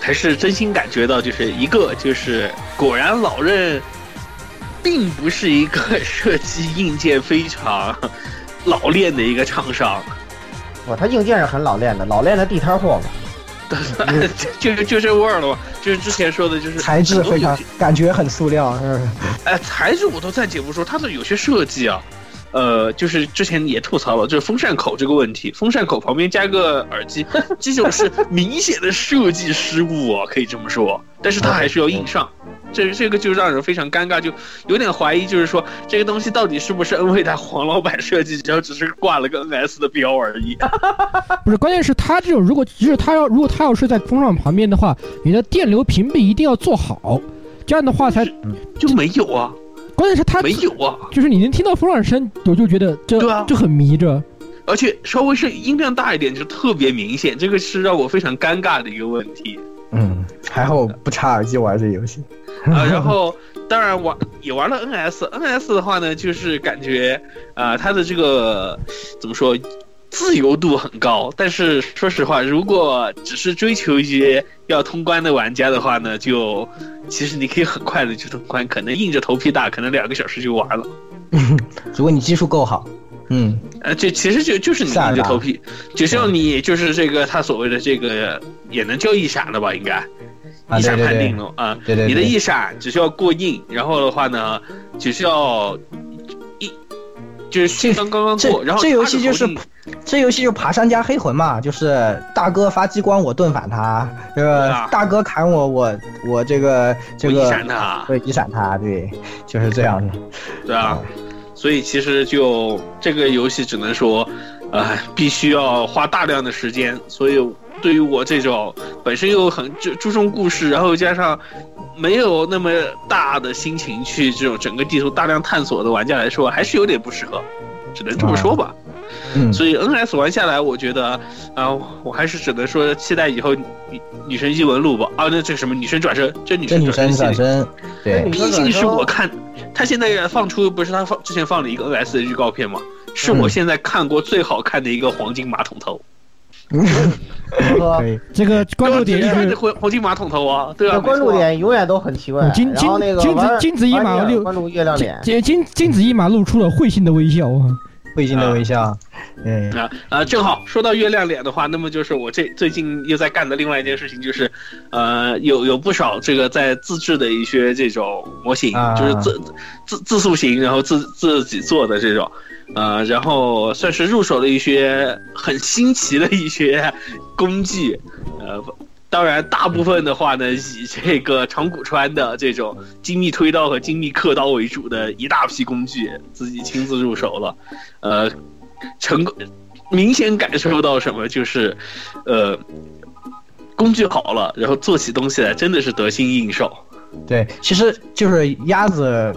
还是真心感觉到，就是一个就是果然老任并不是一个设计硬件非常老练的一个厂商，哇，他硬件是很老练的，老练的地摊货嘛。就就就这味儿了嘛，就是之前说的，就是材质非常感觉很塑料，是哎，材质我都暂且不说，它的有些设计啊，呃，就是之前也吐槽了，就是风扇口这个问题，风扇口旁边加个耳机，这种是明显的设计失误啊，可以这么说，但是它还是要硬上。这这个就让人非常尴尬，就有点怀疑，就是说这个东西到底是不是恩惠达黄老板设计，然后只是挂了个 NS 的标而已。不是，关键是他这种，如果就是他要，如果他要是在风扇旁边的话，你的电流屏蔽一定要做好，这样的话才就没有啊。关键是他没有啊，就是你能听到风扇声，我就觉得这对啊，就很迷着，而且稍微是音量大一点就特别明显，这个是让我非常尴尬的一个问题。嗯，还好不插耳机玩这游戏。啊，然后当然玩也玩了 NS，NS 的话呢，就是感觉啊，它的这个怎么说，自由度很高。但是说实话，如果只是追求一些要通关的玩家的话呢，就其实你可以很快的就通关，可能硬着头皮打，可能两个小时就完了。如果你技术够好，嗯，呃，这其实就就是你硬着头皮，只需要你就是这个他所谓的这个也能叫一闪了吧，应该。一闪判定了啊！对对，你的一闪只需要过硬，然后的话呢，只需要一就是刚刚刚过，然后这游戏就是这游戏就爬山加黑魂嘛，就是大哥发激光我盾反他，这个大哥砍我我我这个这个一闪他，对一闪他，对，就是这样的，对啊，所以其实就这个游戏只能说，呃，必须要花大量的时间，所以。对于我这种本身又很注注重故事，然后加上没有那么大的心情去这种整个地图大量探索的玩家来说，还是有点不适合，只能这么说吧。嗯，所以 NS 玩下来，我觉得啊，我还是只能说期待以后女女神异闻录吧。啊，那这个什么女神转身，这女神转身，对，毕竟是我看他现在放出不是他放之前放了一个 NS 的预告片嘛，是我现在看过最好看的一个黄金马桶头。可以，这个关注点是黄黄金马桶头啊，对啊，关注点永远都很奇怪。金金金子金子一马六关注月亮脸，金金金子一马露出了会心的微笑啊，会心的微笑。嗯啊啊，正好说到月亮脸的话，那么就是我这最近又在干的另外一件事情，就是呃，有有不少这个在自制的一些这种模型，就是自自自塑型，然后自自己做的这种。呃，然后算是入手了一些很新奇的一些工具，呃，当然大部分的话呢，以这个长谷川的这种精密推刀和精密刻刀为主的一大批工具，自己亲自入手了，呃，成功明显感受到什么就是，呃，工具好了，然后做起东西来真的是得心应手。对，其实就是鸭子。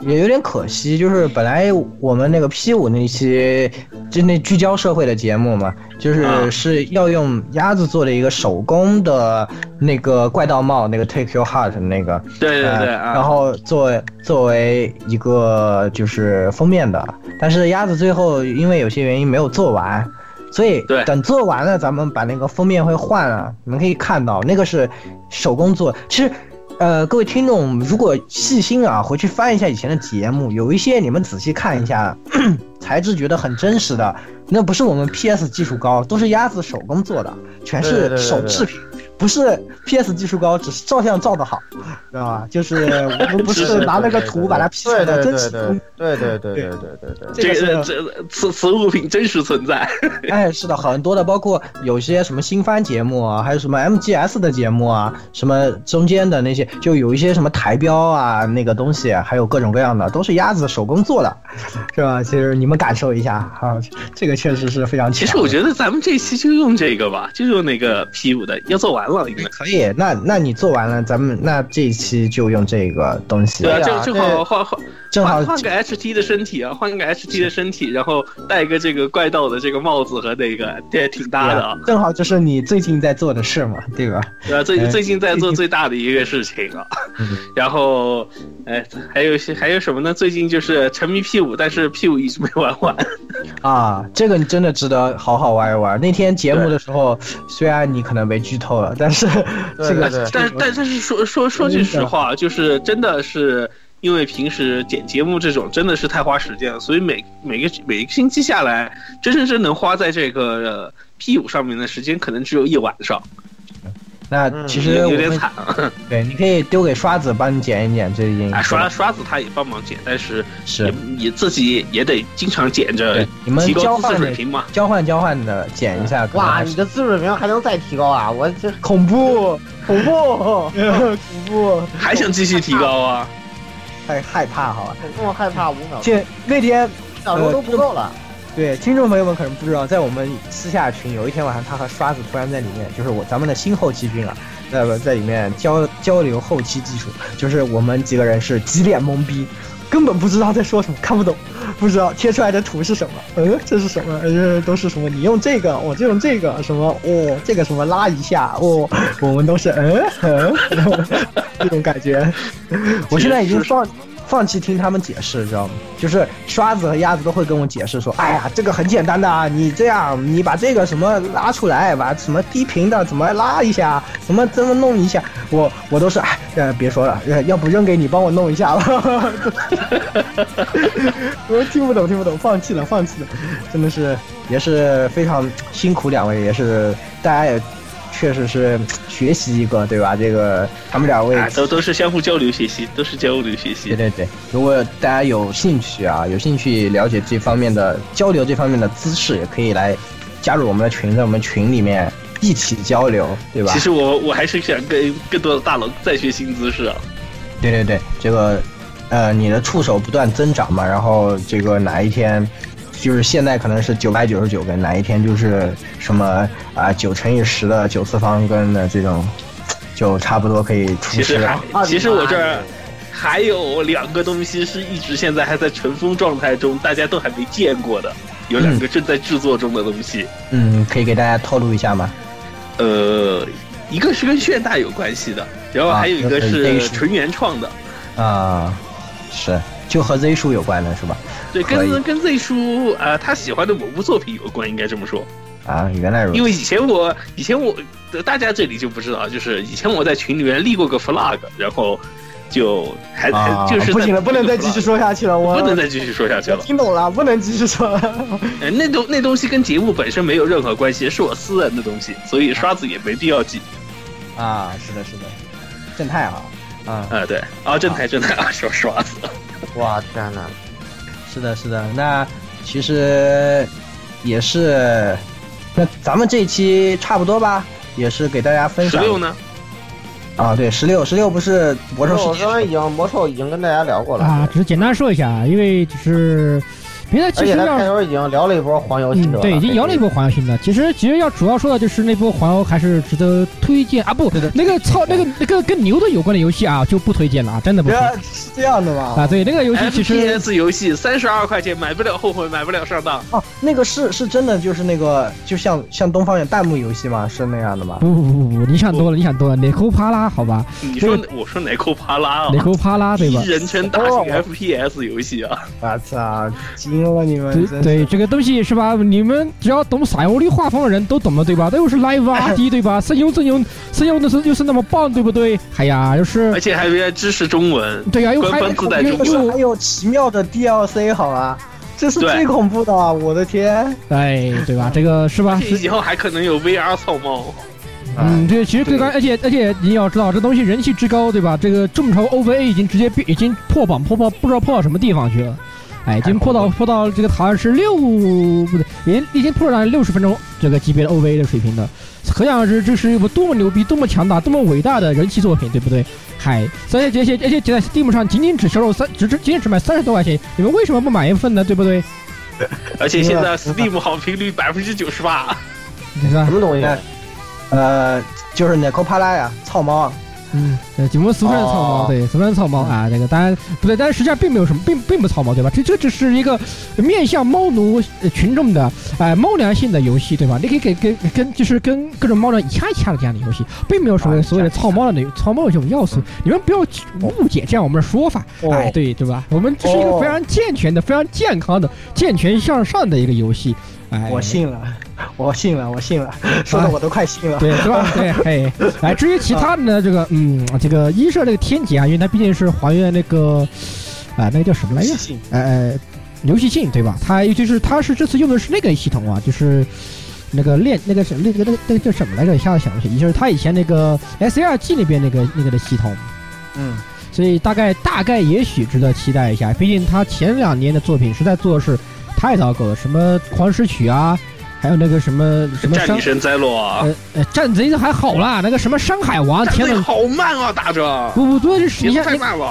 也有点可惜，就是本来我们那个 P 五那期就那聚焦社会的节目嘛，就是是要用鸭子做的一个手工的那个怪盗帽，那个 Take Your Heart 那个，对对对，然后作作为一个就是封面的，但是鸭子最后因为有些原因没有做完，所以等做完了咱们把那个封面会换了，你们可以看到那个是手工做，其实。呃，各位听众，如果细心啊，回去翻一下以前的节目，有一些你们仔细看一下，材质觉得很真实的，那不是我们 PS 技术高，都是鸭子手工做的，全是手制品。不是 P.S 技术高，只是照相照的好，知道吧？就是我们不是 拿那个图把它 P 出来的真实。对对对对对对对，这个这此此物品真实存在。哎，是的，很多的，包括有些什么新番节目啊，还有什么 M.G.S 的节目啊，什么中间的那些，就有一些什么台标啊，那个东西，还有各种各样的，都是鸭子手工做的，是吧？其实你们感受一下啊，这个确实是非常。其实我觉得咱们这期就用这个吧，就用那个 P 五的，要做完。完了，应该可以。那那你做完了，咱们那这一期就用这个东西。对啊，正正好换换正好换换个 HT 的身体啊，换个 HT 的身体，然后戴个这个怪盗的这个帽子和那个，这也挺搭的啊。正好就是你最近在做的事嘛，对吧？对啊，最哎最近在做最大的一个事情啊，嗯 然后，哎，还有些还有什么呢？最近就是沉迷 P 五，但是 P 五一直没玩完。啊，这个你真的值得好好玩一玩。那天节目的时候，虽然你可能被剧透了，但是这个但但但是说说说句实话，就是真的是因为平时剪节目这种真的是太花时间了，所以每每个每一个星期下来，真真正能花在这个、呃 P 五上面的时间可能只有一晚上，那嗯其实有点惨啊。对，你可以丢给刷子帮你剪一剪，这已经啊，刷刷子他也帮忙剪，但是是也也自己也得经常剪着，你们提高自交换的水平嘛。交换交换的剪一下。哇，你的自水平还能再提高啊！我这恐怖，恐怖，恐怖，还想继续提高啊？太害怕好吧？这么害怕五秒，这那天五秒钟都不够了。对听众朋友们可能不知道，在我们私下群有一天晚上，他和刷子突然在里面，就是我咱们的新后期君啊，在在里面交交流后期技术，就是我们几个人是几脸懵逼，根本不知道在说什么，看不懂，不知道贴出来的图是什么，嗯，这是什么？呃，都是什么？你用这个，我就用这个，什么？哦，这个什么拉一下，哦，我们都是嗯嗯，这种感觉。我现在已经放放弃听他们解释，知道吗？就是刷子和鸭子都会跟我解释说，哎呀，这个很简单的啊，你这样，你把这个什么拉出来，把什么低频的怎么拉一下，怎么怎么弄一下，我我都是，哎，呃，别说了，要不扔给你帮我弄一下吧。我听不懂，听不懂，放弃了，放弃了，真的是也是非常辛苦两位，也是大家也确实是学习一个，对吧？这个他们两位啊，都都是相互交流学习，都是交流学习。对。对对，如果大家有兴趣啊，有兴趣了解这方面的交流这方面的知识，也可以来加入我们的群，在我们群里面一起交流，对吧其？实我我还是想跟更多的大佬再学新姿势啊。对。对对，这个呃，你的触手不断增长嘛，然后这个哪一天。就是现在可能是九百九十九根，哪一天就是什么啊九乘以十的九次方根的这种，就差不多可以出其实师了。还其实我这儿还有两个东西是一直现在还在尘封状态中，大家都还没见过的，有两个正在制作中的东西。嗯，可以给大家透露一下吗？呃，一个是跟炫大有关系的，然后啊还有一个是纯原创的。啊，是，就和 Z 叔有关的是吧？对，跟跟 Z 叔呃他喜欢的某部作品有关，应该这么说。啊，原来如此。因为以前我以前我大家这里就不知道，就是以前我在群里面立过个 flag，然后就还还啊，就是不行了，不能再继续说下去了，我不能再继续说下去了。听懂了，不能继续说了。呃，那东那东西跟节目本身没有任何关系，是我私人的东西，所以刷子也没必要记。啊，是的，是的，正太啊，啊，啊，对，啊，正太正太啊，说刷子。哇天呐！是的，是的。那其实也是，那咱们这一期差不多吧，也是给大家分享。十六呢？啊，对，十六，十六不是魔兽我世界刚才已经魔兽已经跟大家聊过了，啊，只是简单说一下，因为就是别的其实要开头已经聊了一波黄油心得了。嗯，对，已经聊了一波黄油心得。其实其实要主要说的就是那波黄油还是值得推荐啊，不，那个操那个那个跟牛的有关的游戏啊就不推荐了啊，真的不推荐是这样的吗？啊。对，那个游戏其实 FPS 游戏三十二块钱买不了后悔，买不了上当。哦，那个是是真的，就是那个，就像像东方有弹幕游戏吗？是那样的吗？不不不不，你想多了，你想多了，哪抠啪啦，好吧，你说我说哪扣帕拉啊？哪抠啪啦，对吧？人称大型 FPS 游戏啊！我操，惊了你们！对对，这个东西是吧？你们只要懂赛欧的画风的人都懂了，对吧？都是 Live RD 对吧？声优阵容声优的是又是那么棒，对不对？哎呀，又是而且还别支持中文，对呀，又还官方自带又中文。又还有奇妙的 DLC 好吧？这是最恐怖的啊，我的天！哎，对吧？这个是吧？是以后还可能有 VR 草帽。嗯，对，其实最关，而且而且你要知道，这东西人气之高，对吧？这个众筹 OVA 已经直接变，已经破榜破到不知道破到什么地方去了，哎，已经破到破到这个好像是六不对，已经已经破到六十分钟这个级别的 OVA 的水平的，可想而知这是一部多么牛逼、多么强大、多么伟大的人气作品，对不对？嗨，而且而且而且在 Steam 上仅仅只销售三，只只仅仅只卖三十多块钱，你们为什么不买一份呢？对不对？而且现在 Steam 好评率百分之九十八，你说什么东西？呃，就是奈科帕拉呀，草猫啊。嗯，呃，我们俗称草猫，对，俗称草猫啊，这个当然不对，但是实际上并没有什么，并并不草猫，对吧？这这只是一个面向猫奴群众的，哎，猫粮性的游戏，对吧？你可以给跟跟就是跟各种猫粮一掐一掐的这样的游戏，并没有所谓所谓的草猫的那草猫这种要素，你们不要误解这样我们的说法，哎，对对吧？我们这是一个非常健全的、非常健康的、健全向上的一个游戏。哎，我信了，我信了，我信了，说的我都快信了，对，是吧？对，哎，哎，至于其他的呢，这个，嗯，这个一社这个天劫啊，因为它毕竟是还原那个，啊，那个叫什么来着？哎哎，游戏性，对吧？它尤其是它是这次用的是那个系统啊，就是那个练那个什那个那个那个叫什么来着？一下子想不起，就是它以前那个 S R G 那边那个那个的系统，嗯，所以大概大概也许值得期待一下，毕竟他前两年的作品实在做的是。太糟糕了，什么狂诗曲啊，还有那个什么什么战地神灾落啊，呃呃，战贼还好啦，那个什么山海王，天呐，好慢啊，打着。不不对，你像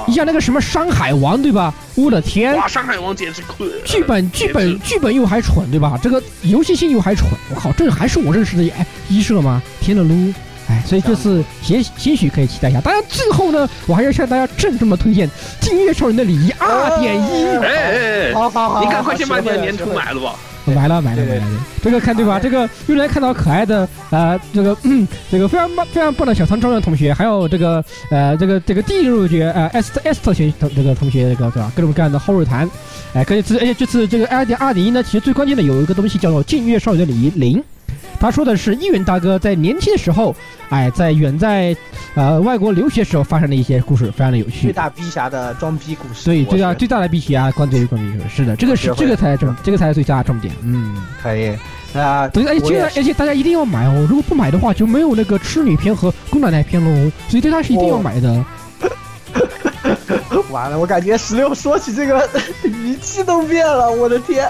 你像那个什么山海王对吧？我的天，哇，山海王简直亏。剧本剧本剧本又还蠢对吧？这个游戏性又还蠢，我靠，这还是我认识的哎一社吗？天呐噜！哎，所以这次也也许可以期待一下。当然，最后呢，我还要向大家郑重的推荐《金月少人的礼仪》二点一。哎好好好，你赶快先把你的年图买了吧。买了买了买了，这个看对吧？这个又能看到可爱的呃，这个嗯，这个非常棒非常棒的小仓庄园同学，还有这个呃，这个这个第一入角呃，S S 特学同这个同学这个对吧？各种各样的后日谈，哎，可以这而且这次这个二点二点一呢，其实最关键的有一个东西叫做《禁月少女的礼仪零》。他说的是一云大哥在年轻的时候，哎，在远在呃外国留学时候发生的一些故事，非常的有趣。最大逼侠的装逼故事。所以最大最大的逼侠关于关于是的，这个是这个才是重，这个才是最大的重点。嗯，可以。啊，对，而且而且大家一定要买哦，如果不买的话就没有那个痴女篇和公奶奶篇喽，所以对他是一定要买的。完了，我感觉十六说起这个 语气都变了，我的天！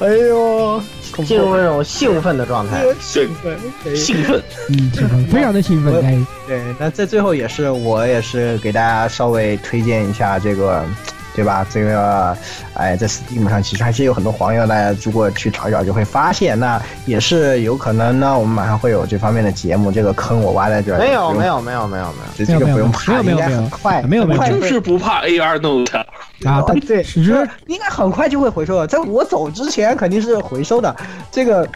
哎呦。进入那种兴奋的状态，兴奋，兴奋，嗯，非常的兴奋。对，那在最后也是我也是给大家稍微推荐一下这个。对吧？这个，哎，在 Steam 上其实还是有很多黄油，大家如果去找一找就会发现，那也是有可能呢。我们马上会有这方面的节目，这个坑我挖在这儿。没有，没有，没有，没有，没有，这个不用怕，应该很快，没有，没有，就是不怕 AR Note 啊。对，应该很快就会回收的，在我走之前肯定是回收的。这个。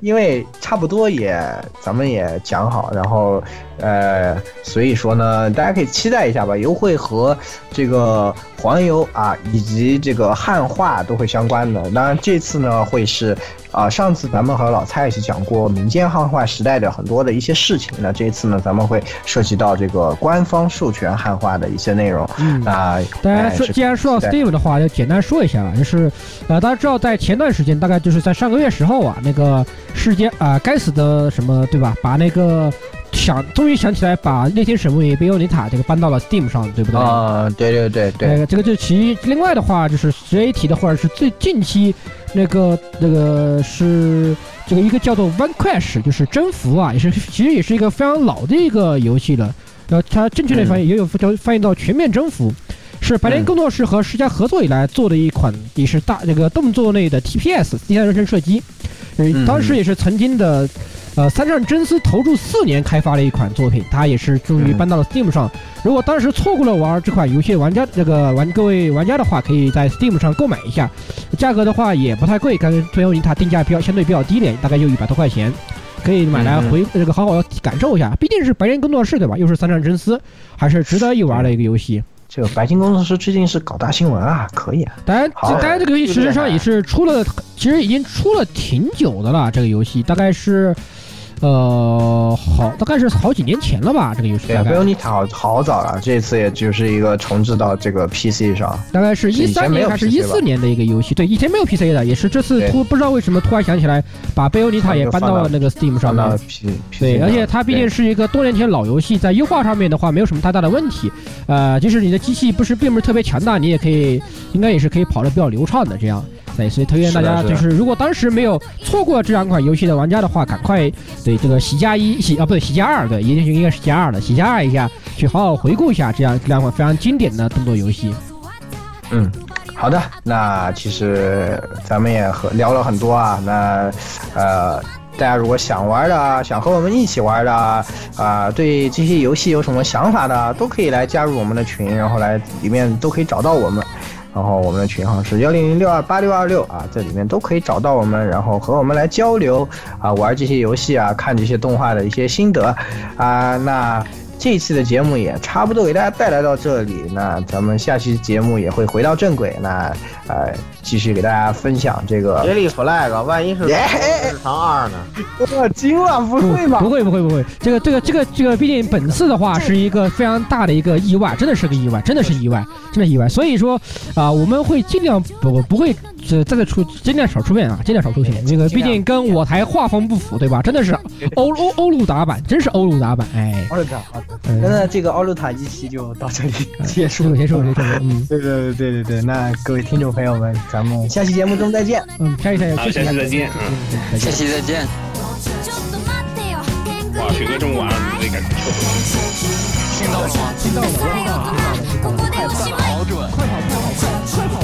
因为差不多也，咱们也讲好，然后，呃，所以说呢，大家可以期待一下吧。优惠和这个黄油啊，以及这个汉化都会相关的。当然，这次呢会是。啊，上次咱们和老蔡一起讲过民间汉化时代的很多的一些事情，那这次呢，咱们会涉及到这个官方授权汉化的一些内容。啊，大家说，既然说到 Steam 的话，就简单说一下吧，就是，呃，大家知道在前段时间，大概就是在上个月时候啊，那个世界啊，该死的什么，对吧？把那个。想，终于想起来把《猎天神域》贝欧尼塔这个搬到了 Steam 上，对不对？啊，对对对对。这个就是其另外的话，就是值得一提的，或者是最近期那个那个是这个一个叫做《One Crash》，就是征服啊，也是其实也是一个非常老的一个游戏了。然后它正确的翻译也有叫翻译到《全面征服》，是白莲工作室和世嘉合作以来做的一款也是大那个动作类的 TPS 第三人称射击。嗯，当时也是曾经的。呃，三上真司投注四年开发的一款作品，它也是终于搬到了 Steam 上。如果当时错过了玩这款游戏，玩家这个玩各位玩家的话，可以在 Steam 上购买一下，价格的话也不太贵，跟最后它定价比较相对比较低点，大概就一百多块钱，可以买来回这个好好感受一下。毕竟是白人工作室对吧？又是三上真丝，还是值得一玩的一个游戏。这个白金工作室最近是搞大新闻啊，可以啊。当然，当然这个游戏实际上也是出了，其实已经出了挺久的了。这个游戏大概是。呃，好，大概是好几年前了吧，这个游戏。对啊，贝欧尼塔好好早了，这次也就是一个重置到这个 PC 上。大概是一三年还是一四年的一个游戏？对，以前没有 PC 的，也是这次突不知道为什么突然想起来把贝欧尼塔也搬到了那个 Steam 上面。对，而且它毕竟是一个多年前老游戏，在优化上面的话没有什么太大的问题。呃，即使你的机器不是并不是特别强大，你也可以，应该也是可以跑得比较流畅的这样。对，所以推荐大家，就是如果当时没有错过这两款游戏的玩家的话，赶快对这个喜加一喜啊，不对，喜加二，对，一定是应该是加二的，喜加二一下，去好好回顾一下这样两款非常经典的动作游戏。嗯，好的，那其实咱们也和聊了很多啊，那呃。大家如果想玩的啊，想和我们一起玩的啊，啊，对这些游戏有什么想法的，都可以来加入我们的群，然后来里面都可以找到我们。然后我们的群号是幺零零六二八六二六啊，在里面都可以找到我们，然后和我们来交流啊，玩这些游戏啊，看这些动画的一些心得啊，那。这次的节目也差不多给大家带来到这里，那咱们下期节目也会回到正轨，那呃继续给大家分享这个。接力 flag，万一是日常二呢？我惊了，不会吧？不会不会不会，这个这个这个这个，毕竟本次的话是一个非常大的一个意外，真的是个意外，真的是意外，真的意外。所以说啊，我们会尽量不不会再再出，尽量少出现啊，尽量少出现。那个毕竟跟我台画风不符，对吧？真的是 欧欧欧陆打版，真是欧陆打版，哎。那这个奥路塔一期就到这里结束，结束，结束。嗯，对 对对对对对。那各位听众朋友们，咱们下期节目中再见。嗯，下期再见，下期再见，嗯，下期再见。哇，雪哥这么晚了，你这感觉听到了吗？听到了，听到了，听到了。快跑，好准！快跑，快跑，快跑！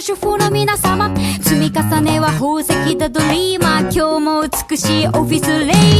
主婦の皆様。積み重ねは宝石だドリーマー今日も美しいオフィスレイ